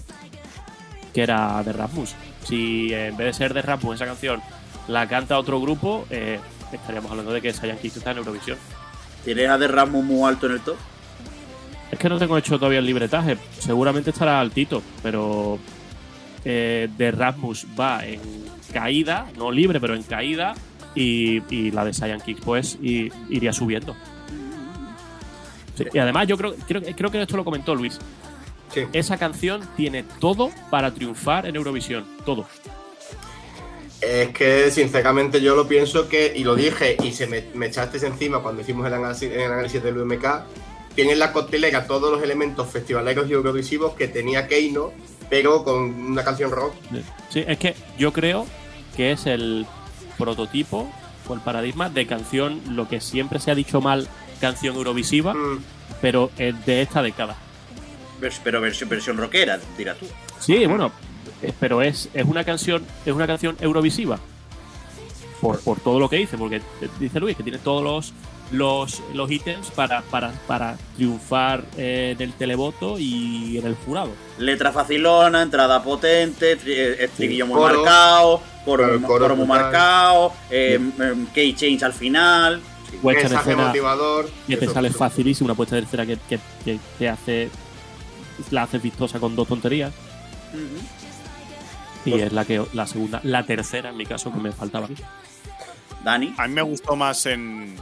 que era de Rasmus. Si en vez de ser de Rasmus esa canción la canta otro grupo, eh, estaríamos hablando de que Sayan Kicks está en Eurovisión. ¿Tienes a Derramo muy alto en el top? Es que no tengo hecho todavía el libretaje. Seguramente estará altito, pero eh, de Rasmus va en caída, no libre, pero en caída. Y, y la de Cyan Kicks, pues, y- iría subiendo. Sí, Y además, yo creo, creo, creo que esto lo comentó Luis. Sí. Esa canción tiene todo para triunfar en Eurovisión. Todo. Es que sinceramente yo lo pienso que, y lo dije, y se me, me echaste encima cuando hicimos el análisis, el análisis del UMK, tiene en la coctelera todos los elementos festivaleros y eurovisivos que tenía Keino, pero con una canción rock. Sí, es que yo creo que es el prototipo o el paradigma de canción, lo que siempre se ha dicho mal, canción eurovisiva, Mm, pero es de esta década. Pero versión, versión rockera, dirás tú. Sí, bueno, eh, pero es, es una canción, es una canción eurovisiva. Por, por todo lo que dice, porque eh, dice Luis que tiene todos los los, los ítems para, para, para triunfar eh, en el televoto y en el jurado. Letra facilona, entrada potente, tri- estribillo muy Coro. marcado, coro, muy marcado, eh, em, key change al final. Mensaje motivador. que te sale facilísimo, una puesta de escena que, que, que te hace la haces vistosa con dos tonterías y es la que la segunda, la tercera en mi caso que me faltaba. Dani. A mí me gustó más en,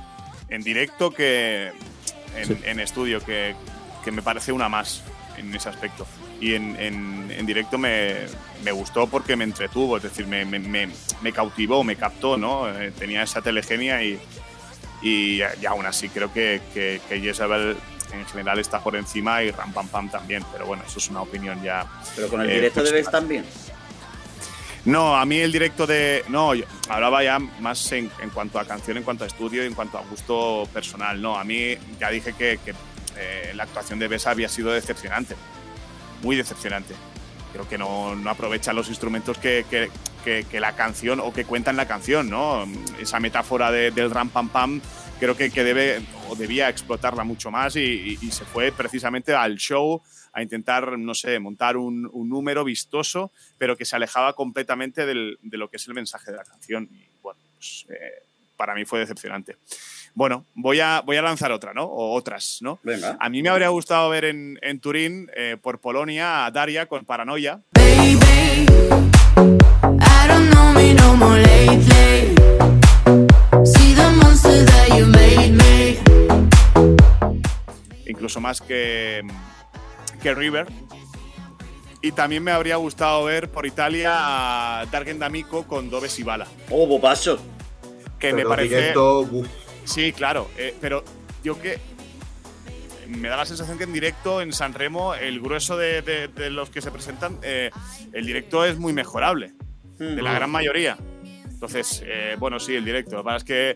en directo que en, Sí. en estudio, que, que me parece una más en ese aspecto. Y en, en- en directo me, me gustó porque me entretuvo, es decir, me, me- me- me cautivó, me captó, ¿no? Eh, tenía esa telegenia y, y, y aún así creo que, que, que Jezebel en general está por encima y Ram Pam Pam también, pero bueno, eso es una opinión ya Pero con el Eh, directo pues, debes también. no, a mí el directo de. No, yo hablaba ya más en, en cuanto a canción, en cuanto a estudio y en cuanto a gusto personal. No, a mí ya dije que, que, eh, la actuación de Besa había sido decepcionante. Muy decepcionante. Creo que no, no aprovecha los instrumentos que, que- que- que la canción o que cuentan la canción, ¿no? Esa metáfora de- del ram pam pam creo que, que debe o debía explotarla mucho más y, y- y se fue precisamente al show a intentar, no sé, montar un, un número vistoso, pero que se alejaba completamente del- de lo que es el mensaje de la canción. Y bueno, pues, eh, para mí fue decepcionante. Bueno, voy a, voy a lanzar otra, ¿no? O otras, ¿no? Venga. A mí me habría gustado ver en, en Turín, eh, por Polonia, a Daria con Paranoia. Baby, I don't know me no more lately. Incluso más que, que River. Y también me habría gustado ver por Italia a Dargen D'Amico con Dove Sibala, Oh, bopaso. que me parece... directo, Sí, claro, eh, pero yo que me da la sensación que en directo, en San Remo, el grueso de, de- de los que se presentan, eh, el directo es muy mejorable, de la gran mayoría. Entonces, eh, bueno, sí, el directo. Lo que pasa es que,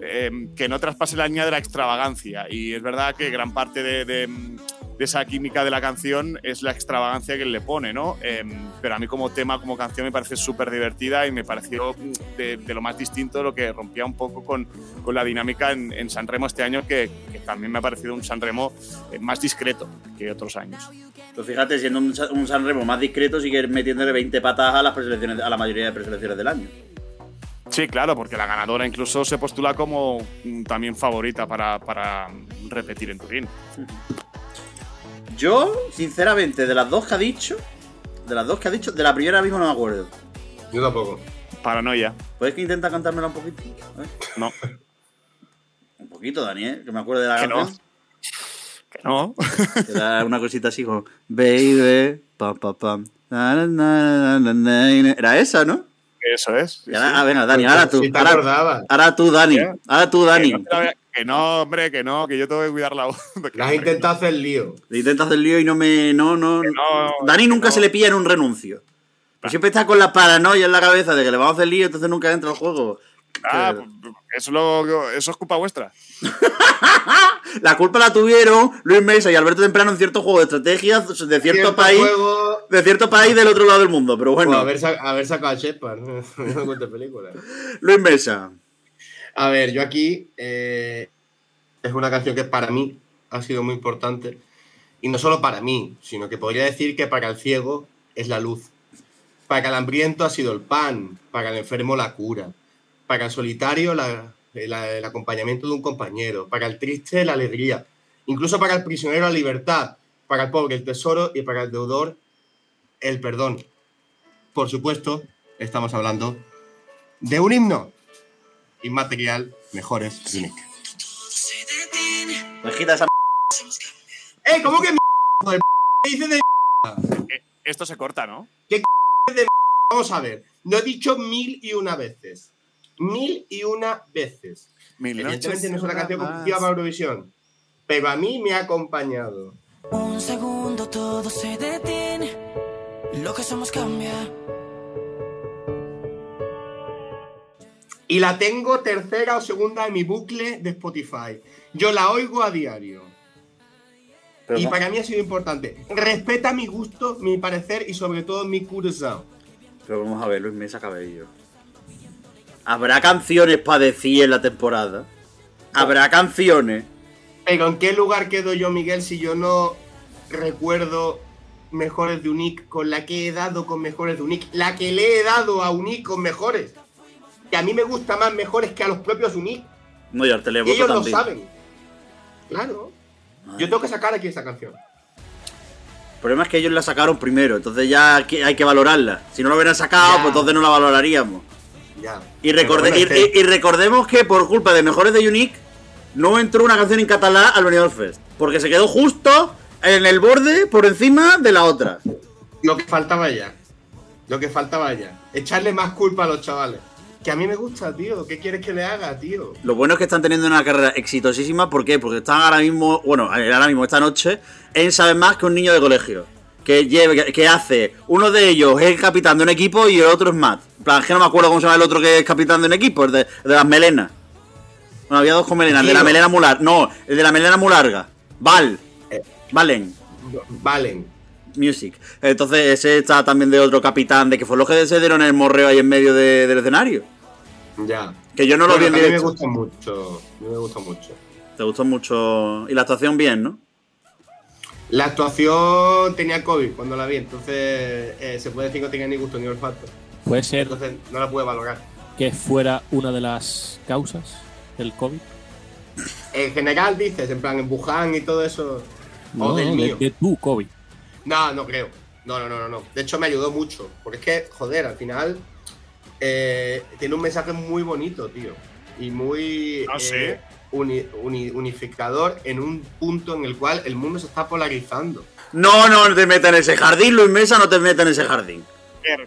eh, que no traspase la línea de la extravagancia. Y es verdad que gran parte de, esa química de la canción es la extravagancia que él le pone, ¿no? Eh, pero a mí como tema, como canción, me parece súper divertida y me pareció de, lo más distinto, lo que rompía un poco con, la dinámica en, en San Remo este año, que, también me ha parecido un San Remo eh, más discreto que otros años. Pues fíjate, siendo un, un Sanremo más discreto, sigue metiéndole 20 patadas a las a la mayoría de preselecciones del año. Sí, claro, porque la ganadora incluso se postula como mm, también favorita para, para repetir en Turín. Yo, sinceramente, de las dos que ha dicho, de las dos que ha dicho, de la primera mismo no me acuerdo. Yo tampoco. Paranoia. ¿Puedes que intenta cantármela un poquito? A ver. No, Un poquito, Dani, ¿eh? Que me acuerde de la que no. Que no. Que Era una cosita así como Baby, pam, pam, pam. na, na, na, na, na, na. Era esa, ¿no? Eso es. sí, Y ahora- sí. ah, Dani, ahora tú. Te Ahora, tú, Dani. ¿Qué? Ahora tú, Que Dani. no, que no, hombre, que no, que yo tengo que cuidar la voz. Le has intentado hacer lío. Le intentas hacer lío y no me. No, no. no, Dani nunca no. se le pilla en un renuncio. Siempre está con la paranoia en la cabeza de que le vamos a hacer lío, entonces nunca entra al juego. Ah, Que- pues, eso, lo- eso es culpa vuestra. La culpa la tuvieron Luis Mesa y Alberto Temprano en ciertos juegos de estrategia de cierto, Cierto país. juego, De cierto país del otro lado del mundo. Pero pues, bueno, haber, sa- haber sacado a Shepard. no cuento películas. Luis Mesa. A ver, yo aquí eh, es una canción que para mí ha sido muy importante. Y no solo para mí, sino que podría decir que para el ciego es la luz. Para el hambriento ha sido el pan. Para el enfermo la cura. Para el solitario la- la- el acompañamiento de un compañero. Para el triste la alegría. Incluso para el prisionero la libertad. Para el pobre el tesoro y para el deudor el perdón. Por supuesto, estamos hablando de un himno inmaterial mejores de. Me agita esa ¡Eh! ¿Cómo que m***? Joder, ¿Qué dices de Esto se corta, ¿no? Vamos a ver. Lo he dicho mil y una veces. Mil y una veces. Mil Evidentemente no es una canción competitiva para Eurovisión. Pero a mí me ha acompañado. Un segundo todo se detiene. Lo que somos cambia. Y la tengo tercera o segunda en mi bucle de Spotify. Yo la oigo a diario. Pero y no- para mí ha sido importante. Respeta mi gusto, mi parecer y sobre todo mi curiosidad. Pero vamos a ver, Luis Mesa Cabello. ¿Habrá canciones para decir en la temporada? ¿Habrá canciones? Pero ¿en qué lugar quedo yo, Miguel, si yo no recuerdo mejores de Unique con la que he dado con mejores de Unique? La que le he dado a Unique con mejores. Que a mí me gusta más mejores que a los propios Unique. No, yo al Y televoto ellos lo saben. Claro. Yo tengo que sacar aquí esta canción. El problema es que ellos la sacaron primero, entonces ya hay que- valorarla. Si no lo hubieran sacado, Ya. pues entonces no la valoraríamos. Ya. Y, recorde- Pero bueno, y- este- y- y recordemos que por culpa de Mejores de Unique no entró una canción en catalán al Benidorm Fest. Porque se quedó justo en el borde por encima de la otra. Lo que faltaba ya. Lo que faltaba ya. Echarle más culpa a los chavales. Que a mí me gusta, tío. ¿Qué quieres que le haga, tío? Lo bueno es que están teniendo una carrera exitosísima. ¿Por qué? Porque están ahora mismo, bueno, ahora mismo, esta noche, en Saben Más que un niño de colegio. Que, lleve, que hace, uno de ellos es el capitán de un equipo y el otro es Matt. En plan, que no me acuerdo cómo se llama el otro que es capitán de un equipo, el de, el de las melenas. Bueno, había dos con melenas, el de la melena muy larga. No, el de la melena muy larga. Val. Eh. Valen. Valen. Music. Entonces, ese está también de otro capitán, de que fue los que se dieron el morreo ahí en medio de- del escenario. Ya. Que yo no lo vi en que a mí me directo. gusta mucho. A mí me gusta mucho. Te gustó mucho. Y la actuación bien, ¿no? La actuación tenía COVID cuando la vi, entonces eh, se puede decir que no tenía ni gusto ni olfato. Puede ser Entonces no la pude valorar. que fuera una de las causas del COVID. En general dices, en plan en Wuhan y todo eso. No, o del de, mío. de tu COVID. No, no creo. No, no, no, no, no. De hecho me ayudó mucho. Porque es que, joder, al final eh, tiene un mensaje muy bonito, tío. Y muy Ah, ¿sí? eh, uni- uni- unificador en un punto en el cual el mundo se está polarizando. No, no te metas en ese jardín, Luis Mesa, no te metas en ese jardín.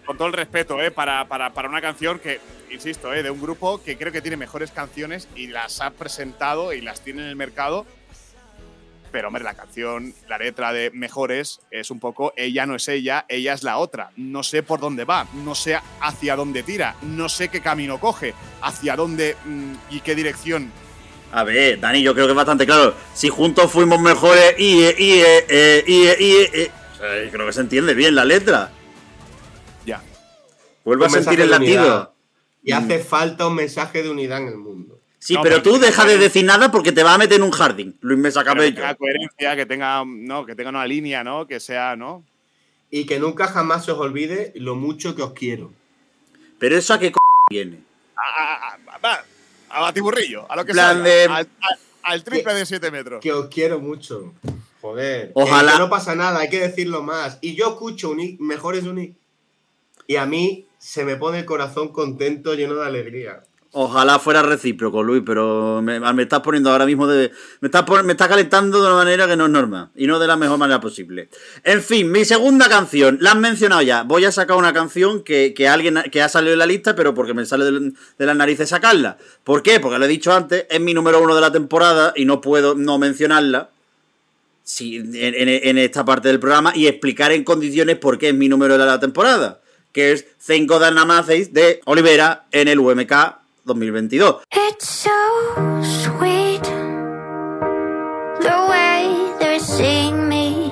Con todo el respeto, ¿eh? Para, para, para una canción que, insisto, ¿eh? de un grupo que creo que tiene mejores canciones y las ha presentado y las tiene en el mercado. Pero, hombre, la canción, la letra de Mejores es un poco ella no es ella, ella es la otra. No sé por dónde va, no sé hacia dónde tira, no sé qué camino coge, hacia dónde mm, y qué dirección. A ver, Dani, yo creo que es bastante claro. Si juntos fuimos mejores y, y, eh, eh, y, eh, y, creo que se entiende bien la letra. Ya. Vuelve a sentir el latido. Y hace falta un mensaje de unidad en el mundo. Sí, No, pero pero tú que deja de decir nada porque te va a meter en un jardín, Luis Mesa Pero que Cabello. tenga coherencia, que tenga, ¿no? que tenga una línea, ¿no? Que sea, ¿no? Y que nunca jamás se os olvide lo mucho que os quiero. Pero eso a qué c viene. a, a- va, a batiburrillo, a lo que salga, de- al, al- al triple de 7 metros. Que os quiero mucho. Joder. Ojalá- Que, que no pasa nada, hay que decirlo más. Y yo escucho Unic, mejores Unic. Y a mí se me pone el corazón contento, lleno de alegría. Ojalá fuera recíproco, Luis, pero me, me estás poniendo ahora mismo de. Me estás, me estás calentando de una manera que no es normal. Y no de la mejor manera posible. En fin, mi segunda canción, la has mencionado ya. Voy a sacar una canción que, que alguien que ha salido en la lista, pero porque me sale de, de las narices sacarla. ¿Por qué? Porque lo he dicho antes, es mi número uno de la temporada y no puedo no mencionarla. Sí, en- en esta parte del programa y explicar en condiciones por qué es mi número de la temporada, que es God I'm Amazing de Olivera en el UMK 2022. It's so sweet the way they sing me.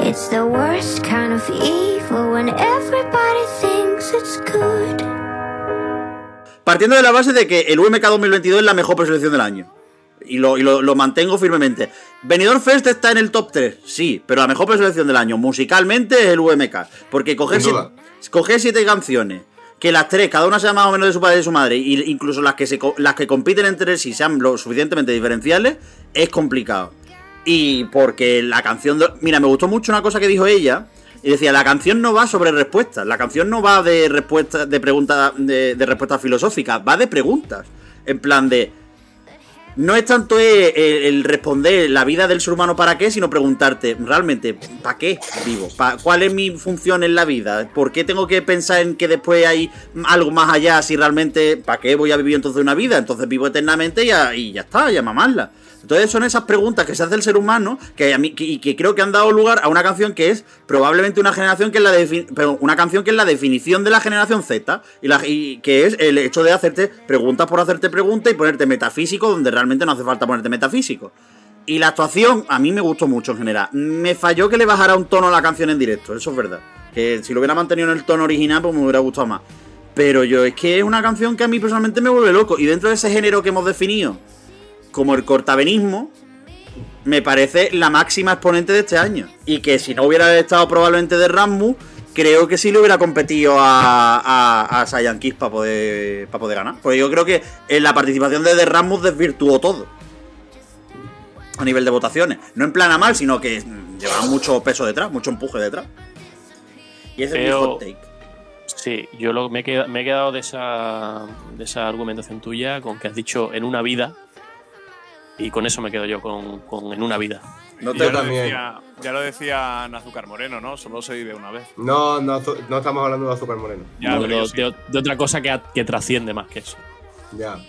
It's the worst kind of evil when everybody thinks it's good. Partiendo de la base de que el UMK 2022 es la mejor preselección del año. Y lo, y lo- lo mantengo firmemente. Benidorm Fest está en el top 3, sí, pero la mejor preselección del año musicalmente es el UMK. Porque coger, siete, duda. coger siete canciones, que las tres, cada una sea más o menos de su padre y de su madre, y incluso las que, se, las que compiten entre sí sean lo suficientemente diferenciales, es complicado. Y porque la canción. de- mira, me gustó mucho una cosa que dijo ella. Y decía, la canción no va sobre respuestas. La canción no va de respuestas, de preguntas, de, de respuestas filosóficas, va de preguntas. En plan de. No es tanto el, responder la vida del ser humano para qué, sino preguntarte, realmente, ¿para qué vivo? ¿Pa- ¿Cuál es mi función en la vida? ¿Por qué tengo que pensar en que después hay algo más allá si realmente, ¿para qué voy a vivir entonces una vida? Entonces vivo eternamente y ya, y ya está, ya mamarla. Entonces son esas preguntas que se hace el ser humano que y que creo que han dado lugar a una canción que es probablemente una generación que es la pero una canción que es la definición de la generación Z y, y que es el hecho de hacerte preguntas por hacerte preguntas y ponerte metafísico donde realmente no hace falta ponerte metafísico. Y la actuación a mí me gustó mucho en general. Me falló que le bajara un tono a la canción en directo, eso es verdad. Que si lo hubiera mantenido en el tono original pues me hubiera gustado más. Pero yo es que es una canción que a mí personalmente me vuelve loco y dentro de ese género que hemos definido como el cortavenismo, me parece la máxima exponente de este año. Y que si no hubiera estado probablemente de Rasmus, creo que sí le hubiera competido a, a, a Saiyan Kiss para poder, para poder ganar. Porque yo creo que en la participación de The Rasmus desvirtuó todo. A nivel de votaciones. No en plan a mal, sino que mm, llevaba mucho peso detrás, mucho empuje detrás. Y ese es mi hot take. Sí, yo lo, me, he quedado, me he quedado de esa, de esa argumentación tuya con que has dicho en una vida. Y con eso me quedo yo, con, con en una vida. No te- ya, lo también. decía, ya lo decía Azúcar Moreno, ¿no? Solo se vive una vez. No, no, no estamos hablando de azúcar moreno. Ya, No, pero de, sí. de- de otra cosa que, que trasciende más que eso. Ya.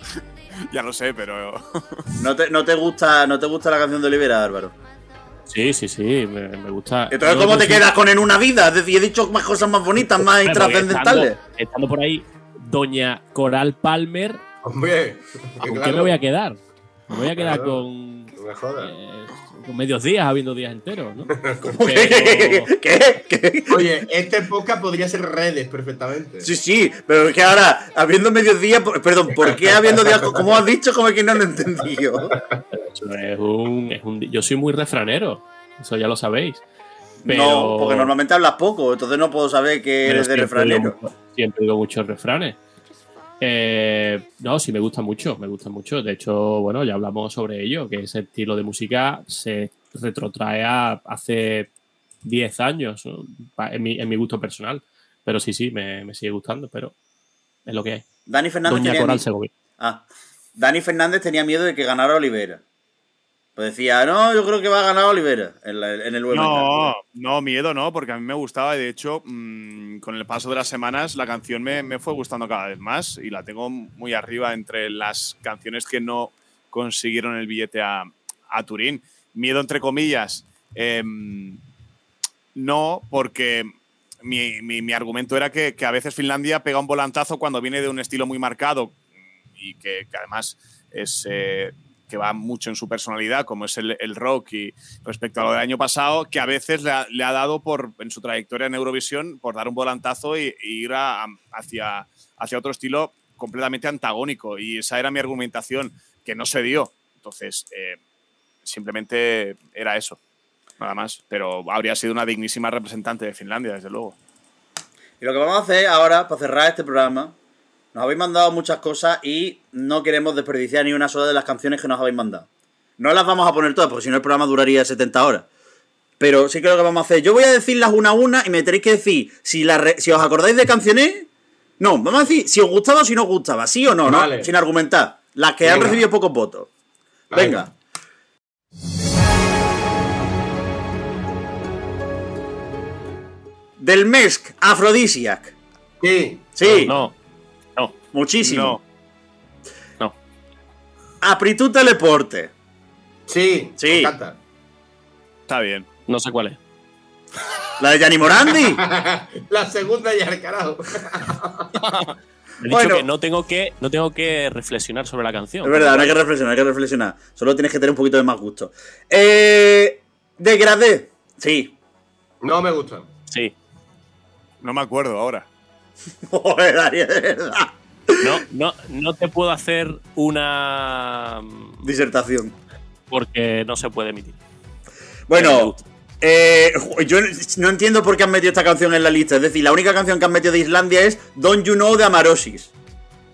Ya lo sé, pero no, te, no te gusta, ¿No te gusta la canción de Olivera, Álvaro? Sí, sí, sí, me, me gusta. Entonces, ¿cómo te quedas con en una vida? Es decir, he dicho más cosas más bonitas, más porque trascendentales. Estando, estando por ahí, Doña Coral Palmer, Hombre. ¿con claro, qué me voy a quedar? Me voy a quedar Claro. con, No me jodas. eh, con medios días, habiendo días enteros, ¿no? ¿Qué? Pero- ¿Qué? ¿Qué? Oye, este podcast podría ser redes perfectamente. Sí, sí, pero es que ahora, habiendo mediodía, por- perdón, ¿por qué habiendo días? ¿Cómo has dicho? Como que no lo he entendido. Es un, es un- yo soy muy refranero, eso ya lo sabéis. Pero, No, porque normalmente hablas poco, entonces no puedo saber que pero eres de digo refranero. Siempre digo muchos refranes. Eh, no, sí, me gusta mucho, me gusta mucho. De hecho, bueno, ya hablamos sobre ello, que ese estilo de música se retrotrae a hace 10 años, en, mi, en mi gusto personal. Pero sí, sí, me, me sigue gustando, pero es lo que hay. Dani Fernández, Doña tenía Coral mi- Segovia. Ah, Dani Fernández tenía miedo de que ganara Olivera. Pues decía, no, yo creo que va a ganar Olivera en, la- en el UMK. no, no, miedo no, porque a mí me gustaba y de hecho, mm, con el paso de las semanas, la canción me, me fue gustando cada vez más y la tengo muy arriba entre las canciones que no consiguieron el billete a, a Turín. Miedo, entre comillas, em, no, porque mi, mi- mi argumento era que, que a veces Finlandia pega un volantazo cuando viene de un estilo muy marcado y que, que además es eh, que va mucho en su personalidad, como es el, el rock y respecto a lo del año pasado, que a veces le ha, le ha dado por en su trayectoria en Eurovisión por dar un volantazo y, y ir a- a- hacia, hacia otro estilo completamente antagónico. Y esa era mi argumentación, que no se dio. Entonces, eh, simplemente era eso, nada más. Pero habría sido una dignísima representante de Finlandia, desde luego. Y lo que vamos a hacer ahora, para cerrar este programa, nos habéis mandado muchas cosas y no queremos desperdiciar ni una sola de las canciones que nos habéis mandado. No las vamos a poner todas, porque si no el programa duraría 70 horas. Pero sí que lo que vamos a hacer. Yo voy a decirlas una a una y me tenéis que decir si, las re- si os acordáis de canciones. No, vamos a decir si os gustaba o si no os gustaba. ¿Sí o no? ¿no? Sin argumentar. Las que han recibido pocos votos. Venga. Del MESC, Aphrodisiac. Sí. Sí, No, no, muchísimo. No. no. Apritud Teleporte. Sí. Sí. Me encanta. Está bien. No sé cuál es. La de Gianni Morandi. La segunda ya el carajo. He dicho Bueno. que no tengo que no tengo que reflexionar sobre la canción. Es verdad, no hay que reflexionar, hay que reflexionar. Solo tienes que tener un poquito de más gusto. Eh, Degradé. Sí. No me gusta. Sí. No me acuerdo ahora. Joder, Dani, de verdad. No, no, no te puedo hacer una mm, Disertación. porque no se puede emitir. Bueno, eh, yo no entiendo por qué han metido esta canción en la lista. Es decir, la única canción que han metido de Islandia es Don't You Know de Amarosis.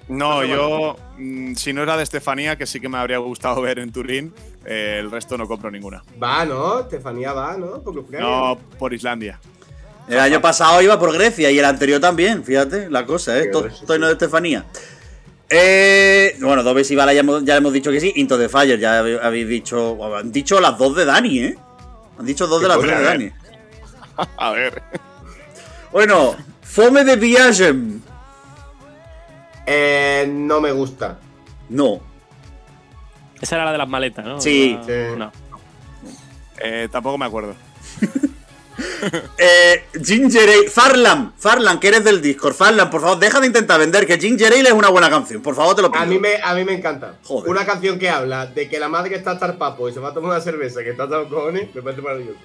No, yo, mm, si no era de Estefanía, que sí que me habría gustado ver en Turín, eh, el resto no compro ninguna. Va, ¿no? Estefanía va, ¿no? No, por Islandia. El año pasado iba por Grecia y el anterior también, fíjate la cosa, ¿eh? Todo no de Estefanía. Eh, bueno, dos veces y Bala ya hemos, ya hemos dicho que sí. Into the Fire, ya habéis dicho. Han dicho las dos de Dani, ¿eh? Han dicho dos de las tres de Dani. A ver. Bueno, Fome de Viagem. Eh, no me gusta. No. Esa era la de las maletas, ¿no? Sí. La- Sí. No. Eh, tampoco me acuerdo. Eh, Ginger Ale. Farland, Farland, que eres del Discord. Farland, por favor, deja de intentar vender que Ginger Ale es una buena canción. Por favor, te lo pido. A mí me, a mí me encanta. Joder. Una canción que habla de que la madre está hasta el papo y se va a tomar una cerveza que está hasta los cojones, me parece maravilloso.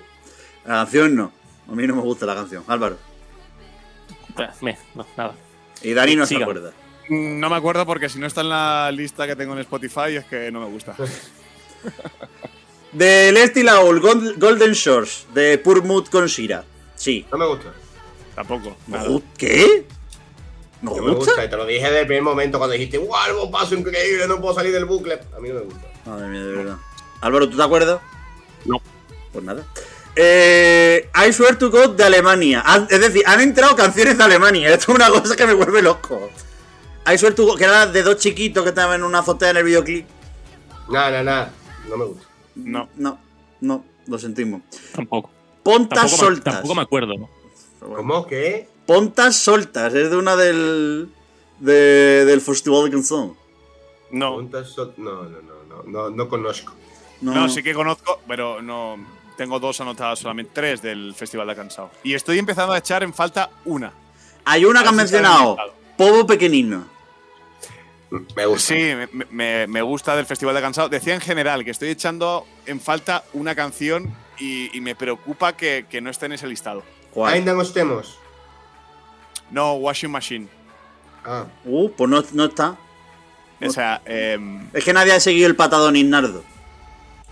La canción no. A mí no me gusta la canción. Álvaro. Eh, me- no, nada. Y Dani no se acuerda. No me acuerdo porque si no está en la lista que tengo en Spotify es que no me gusta. De Leslie Laul, Gold- Golden Shores, de Mood con Shira. Sí. No me gusta. Tampoco. ¿No Nada. gu- ¿Qué? ¿No me gusta? gusta. Y te lo dije desde el primer momento cuando dijiste, ¡Wow! algo paso increíble, no puedo salir del bucle. A mí no me gusta. Madre mía, de verdad. Álvaro, ¿tú te acuerdas? No. Pues nada. Eh, I Swear to God de Alemania. Es decir, han entrado canciones de Alemania. Esto es una cosa que me vuelve loco. I Swear to God, que era de dos chiquitos que estaban en una azotea en el videoclip. Nada, nada, nada. No me gusta. No. No, no, lo sentimos. Tampoco. Pontas Tampoco me, soltas. tampoco me acuerdo. ¿no? ¿Cómo? ¿Qué? Pontas soltas. Es de una del. de- del Festival de Canción. No. Puntas so- No, no, no, no, no, no conozco. No, No, sí que conozco, pero no. Tengo dos anotadas solamente, tres del Festival de Cansado. Y estoy empezando a echar en falta una. Hay una que han mencionado. Pobo Pequeñino. Me gusta. Sí, me, me- me gusta del Festival de Cansado. Decía en general que estoy echando en falta una canción y, y me preocupa que, que no esté en ese listado. ¿Cuál? Ainda no estemos. No, Washing Machine. Ah, Uh, pues no, no está. O sea, em, Es que nadie ha seguido el patadón Innardo.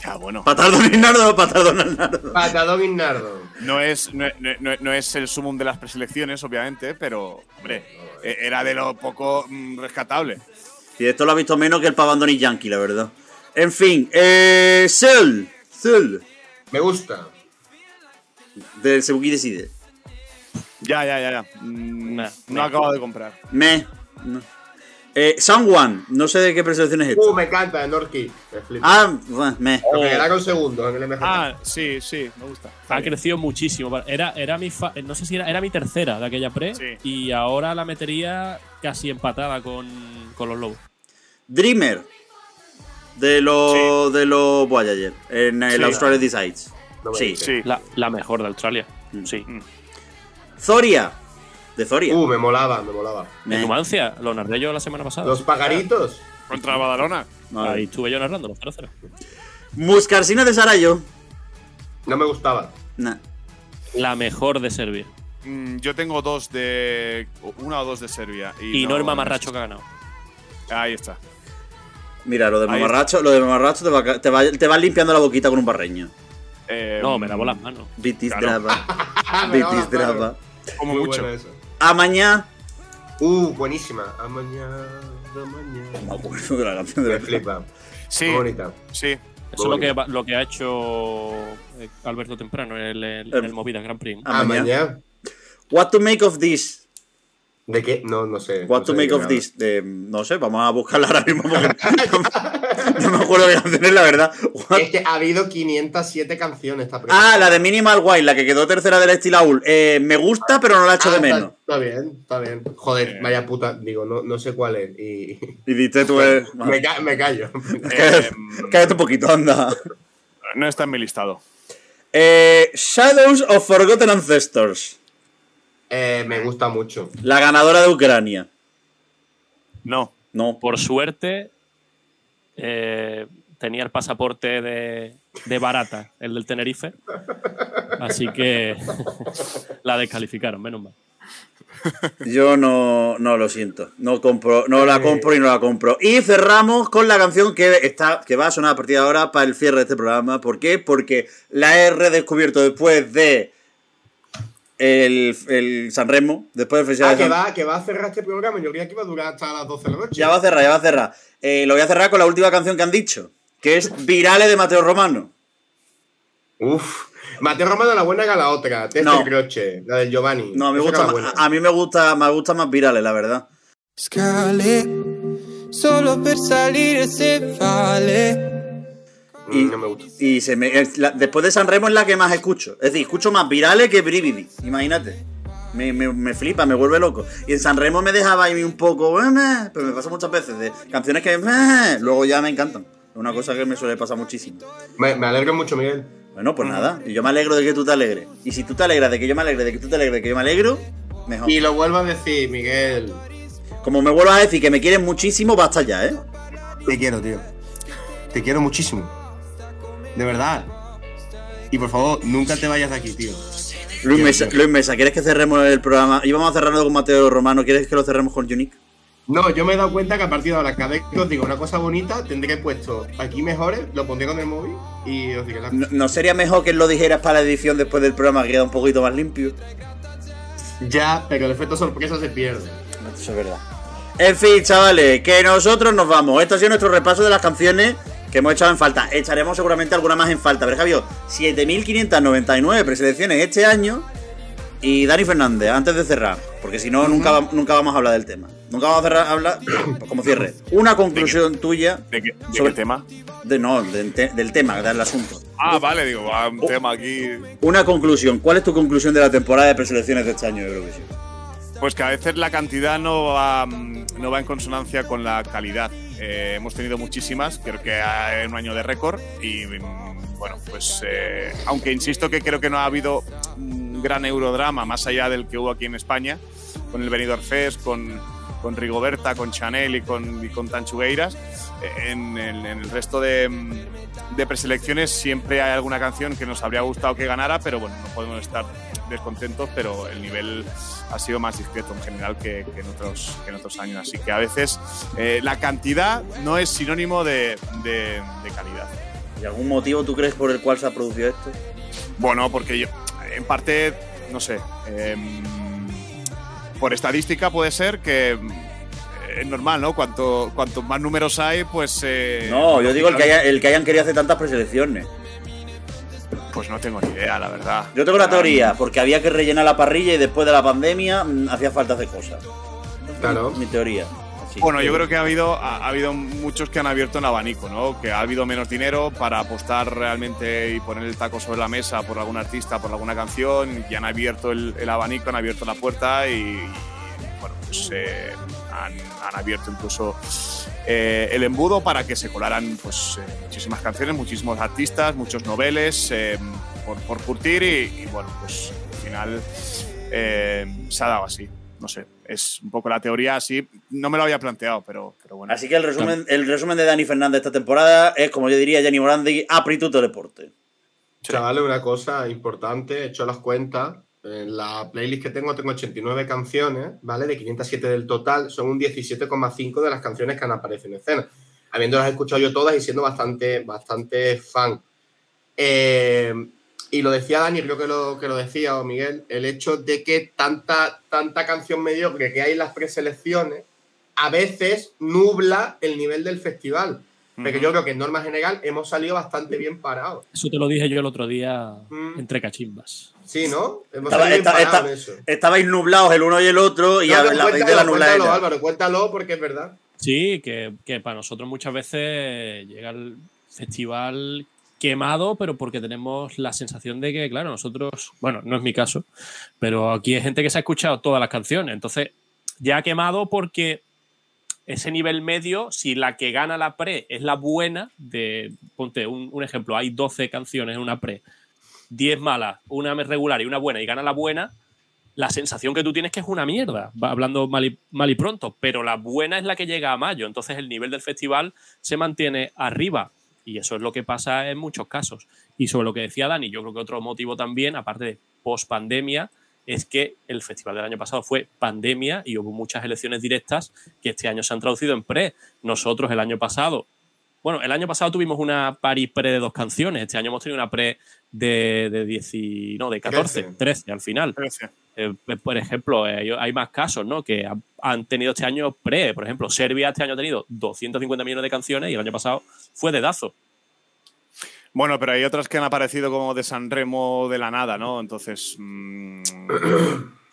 ya bueno. ¿Patadón Innardo o patadón Innardo? Patadón Innardo. No es, no, no- no es el sumum de las preselecciones, obviamente, pero, hombre, e- era de lo poco mm, rescatable. Y esto lo ha visto menos que el Pavandoni Yankee, la verdad. En fin, eh. Soul. Me gusta. Del Sebuki Decide. Ya, ya, ya, ya. Mm, Nah, no acabo de comprar. Me. No. Eh, Someone. No sé de qué preselección es Uh, esto. me encanta, Norki. Me flipa. Ah, bueno, me. Lo que era con segundos en el MGP. Ah, sí, sí, me gusta. Ha crecido muchísimo. Era, era mi fa- no sé si era, era mi tercera de aquella pre. Sí. Y ahora la metería casi empatada con, con los lobos. Dreamer. De los. De los Voyager. En el Sí. Australia Decides. No sí. Sí. La, la mejor de Australia. Sí. Mm. Zoria. De Zoria. Uh, me molaba, me molaba. Me. En Numancia, lo narré yo la semana pasada. Los pagaritos. Contra Badalona. Vale. Ahí estuve yo narrando los 0-0. Muscarsina de Sarayo. No me gustaba. Nah. La mejor de Serbia. Mm, yo tengo dos de. Una o dos de Serbia. Y, Y, no- Norma no Marracho que ha ganado. Ahí está. Mira, lo de Ahí mamarracho, lo de mamarracho te va, te, va, te va limpiando la boquita con un barreño. Eh, No, me lavo las manos. Vitis Claro. drava. Vitis drava. Como Muy mucho. Amañá. Uh, buenísima. A mañana, No mañana. me acuerdo de la canción de Me verdad. flipa. Sí, Muy bonita. sí. Eso es lo que, lo que ha hecho eh, Alberto Temprano en el, en el El- Movida Grand Prix. ¿no? A mañana. mañana. What to make of this? ¿De qué? No, no sé. What no to sé make of nada. this? De, no sé, vamos a buscarla ahora mismo porque no me acuerdo qué canción es, la verdad. What- Es que ha habido 507 canciones esta Ah, la de Minimal White, la que quedó tercera del estilo Aul. Eh, me gusta, pero no la echo Ah, de está- menos. Está, bien, está bien. Joder, Eh. vaya puta. Digo, no, no sé cuál es. Y. Y diste tú. Eh, me, ca- me callo. cállate, Em, cállate un poquito, anda. No está en mi listado. Eh, Shadows of Forgotten Ancestors. Eh, me gusta mucho. La ganadora de Ucrania. No. No. Por suerte, eh, tenía el pasaporte de, de barata, el del Tenerife. Así que la descalificaron, menos mal. Yo no, no lo siento. No compro, no la compro y no la compro. Y cerramos con la canción que está, que va a sonar a partir de ahora para el cierre de este programa. ¿Por qué? Porque la he redescubierto después de el, el Sanremo, después del Festival Ah, de que San- va, que va a cerrar este programa. Yo creía que iba a durar hasta las 12 de la noche. Ya va a cerrar, ya va a cerrar. Eh, lo voy a cerrar con la última canción que han dicho, que es Virales de Mateo Romano. Uf. Mateo Romano, la buena que la otra. Teste No. el croche, la del Giovanni. No, me gusta más- a mí me gusta, me gusta más Virales, la verdad. Scale, solo per salire se vale. Mm, Y, no me gusta. y se me, es la- después de San Remo es la que más escucho. Es decir, escucho más virales que Brividi. Imagínate. Me, me- me flipa, me vuelve loco. Y en San Remo me dejaba ahí un poco. "Eh, meh", Pero me pasa muchas veces de canciones que "Meh", luego ya me encantan. Es una cosa que me suele pasar muchísimo. Me, me alegro mucho, Miguel. Bueno, pues nada. Y yo me alegro de que tú te alegres. Y si tú te alegras de que yo me alegre, de que tú te alegres, de que yo me alegro, mejor. Y lo vuelvo a decir, Miguel. Como me vuelvas a decir que me quieres muchísimo, basta ya, ¿eh? Te quiero, tío. Te quiero muchísimo. De verdad. Y por favor, nunca te vayas de aquí, tío. Luis Mesa, tío. Luis Mesa, ¿quieres que cerremos el programa? Íbamos a cerrarlo con Mateo Romano, ¿quieres que lo cerremos con Unique? No, yo me he dado cuenta que a partir de ahora, cada vez que os digo una cosa bonita, tendré puesto aquí mejores, lo pondré con el móvil y os diré la ¿No, no sería mejor que lo dijeras para la edición después del programa que queda un poquito más limpio? Ya, pero el efecto sorpresa se pierde. Eso es verdad. En fin, chavales, que nosotros nos vamos. Este ha sido nuestro repaso de las canciones que hemos echado en falta. Echaremos seguramente alguna más en falta. Pero Javier, 7.599 preselecciones este año. Y Dani Fernández, antes de cerrar, porque si no, nunca, nunca vamos a hablar del tema. Nunca vamos a cerrar, hablar, pues como cierre. Una conclusión tuya ¿De qué, de Sobre- qué tema? de, no, del, te- del tema, del asunto. Ah, vale, digo, va, un tema aquí. Una conclusión. ¿Cuál es tu conclusión de la temporada de preselecciones de este año de Eurovisión? Pues que a veces la cantidad no va, mm, no va en consonancia con la calidad. Eh, hemos tenido muchísimas, creo que en un año de récord. Y mm, bueno, pues eh, aunque insisto que creo que no ha habido un gran eurodrama más allá del que hubo aquí en España, con el Benidorm Fest, con, con Rigoberta, con Chanel y con, y con Tanchugueiras, eh, en, el- en el resto de, de preselecciones siempre hay alguna canción que nos habría gustado que ganara, pero bueno, no podemos estar descontentos, pero el nivel ha sido más discreto en general que, que en, otros, que en otros años. Así que a veces eh, la cantidad no es sinónimo de, de- de calidad. ¿Y algún motivo tú crees por el cual se ha producido esto? Bueno, porque yo, en parte, no sé, em, por estadística puede ser que em, es normal, ¿no? Cuanto, cuanto más números hay, pues... eh, No, yo digo el que, haya- el que hayan querido hacer tantas preselecciones. Pues no tengo ni idea, la verdad. Yo tengo una teoría, porque había que rellenar la parrilla y después de la pandemia mm, hacía falta hacer cosas. Claro. Mi teoría. Bueno, yo creo que ha habido, ha, ha habido muchos que han abierto un abanico, ¿no? Que ha habido menos dinero para apostar realmente y poner el taco sobre la mesa por algún artista, por alguna canción, y han abierto el, el abanico, han abierto la puerta y, bueno, pues eh, han, han abierto incluso eh, el embudo para que se colaran pues, eh, muchísimas canciones, muchísimos artistas, muchos noveles eh, por, por curtir y, y, bueno, pues al final eh, se ha dado así. No sé, es un poco la teoría así. No me lo había planteado, pero, pero bueno. Así que el resumen, el resumen de Dani Fernández esta temporada es, como yo diría Jenny Morandi, apri tutto deporte. Chavales, una cosa importante, he hecho las cuentas. En la playlist que tengo, tengo 89 canciones, ¿vale? De 507 del total, son un 17,5 de las canciones que han aparecido en escena. Habiéndolas escuchado yo todas y siendo bastante, bastante fan. Eh, y lo decía Dani, creo que lo, que lo decía, o Miguel, el hecho de que tanta, tanta canción mediocre que hay en las preselecciones a veces nubla el nivel del festival. Ujú. yo creo que en norma general hemos salido bastante bien parados. Eso te lo dije yo el otro día Mm. entre cachimbas. Sí, ¿no? Hemos Estaba- salido bien esta- parados esta- en eso. Estabais nublados el uno y el otro y No, a no, la vez de cuéntalo, la nubla cuéntalo. Álvaro, cuéntalo porque es verdad. Sí, que, que para nosotros muchas veces llega el festival quemado, pero porque tenemos la sensación de que, claro, nosotros, bueno, no es mi caso, pero aquí hay gente que se ha escuchado todas las canciones, entonces ya quemado porque ese nivel medio, si la que gana la pre es la buena, de, ponte un, ejemplo, hay 12 canciones en una pre, 10 malas, una regular y una buena, y gana la buena, la sensación que tú tienes que es una mierda, hablando mal y, mal y pronto, pero la buena es la que llega a mayo, entonces el nivel del festival se mantiene arriba y eso es lo que pasa en muchos casos. Y sobre lo que decía Dani, yo creo que otro motivo también, aparte de post pandemia, es que el festival del año pasado fue pandemia y hubo muchas elecciones directas que este año se han traducido en pre. Nosotros el año pasado, bueno, el año pasado tuvimos una pari pre de dos canciones, este año hemos tenido una pre de, de, 10 y- no, de 14, Trece. 13 al final. Gracias. Eh, por ejemplo, eh, hay más casos, ¿no? Que ha- han tenido este año pre. Por ejemplo, Serbia este año ha tenido 250 millones de canciones y el año pasado fue de Dazo. Bueno, pero hay otras que han aparecido como de San Remo de la nada, ¿no? Entonces. mm,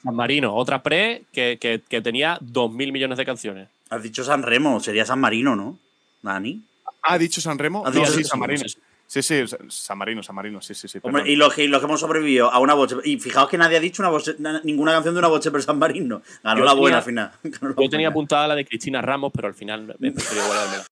San Marino, otra pre que, que- que tenía 2.000 millones de canciones. Has dicho San Remo, sería San Marino, ¿no? Dani. ¿Ha dicho San Remo? ¿Has No, dicho sí, San? Marino. Sí, sí, San Marino, San Marino, sí, sí, sí. Hombre, y los, que, y los que hemos sobrevivido a una boche. Y fijaos que nadie ha dicho una boche- na- ninguna canción de una boche per San Marino. Ganó Yo la tenía- buena al final. Ganó Yo tenía apuntada la de Cristina Ramos, pero al final he preferido guardármela.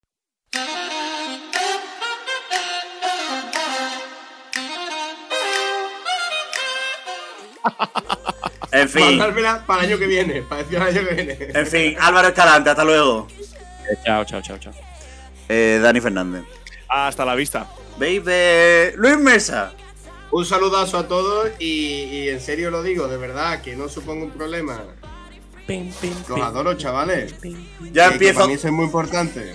En fin, Mandármela para el año que viene, para el año que viene. en fin, Álvaro Escalante, hasta luego. Eh, Chao, chao, chao, chao. Eh, Dani Fernández. Hasta la vista. Baby. Luis Mesa. Un saludazo a todos y, y en serio lo digo, de verdad, que no suponga un problema. Pim, pim, Los pim, adoro, chavales. Ya Que- que empiezo. Para mí eso es muy importante.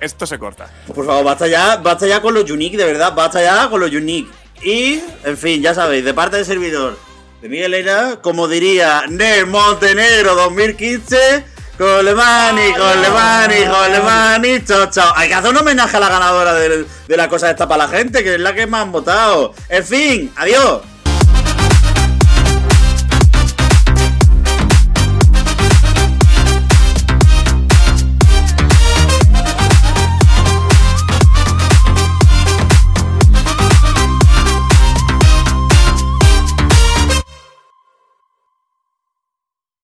Esto se corta. Por favor, basta ya, basta ya con los unique, de verdad, basta ya con los unique. Y, en fin, ya sabéis, de parte del servidor de Miguel Era, como diría Nel Montenegro 2015, con Le Mani, con Le Mani, con Le Mani, chao, chao. Hay que hacer un homenaje a la ganadora del- de, la cosa esta para la gente, que es la que más han votado. En fin, adiós.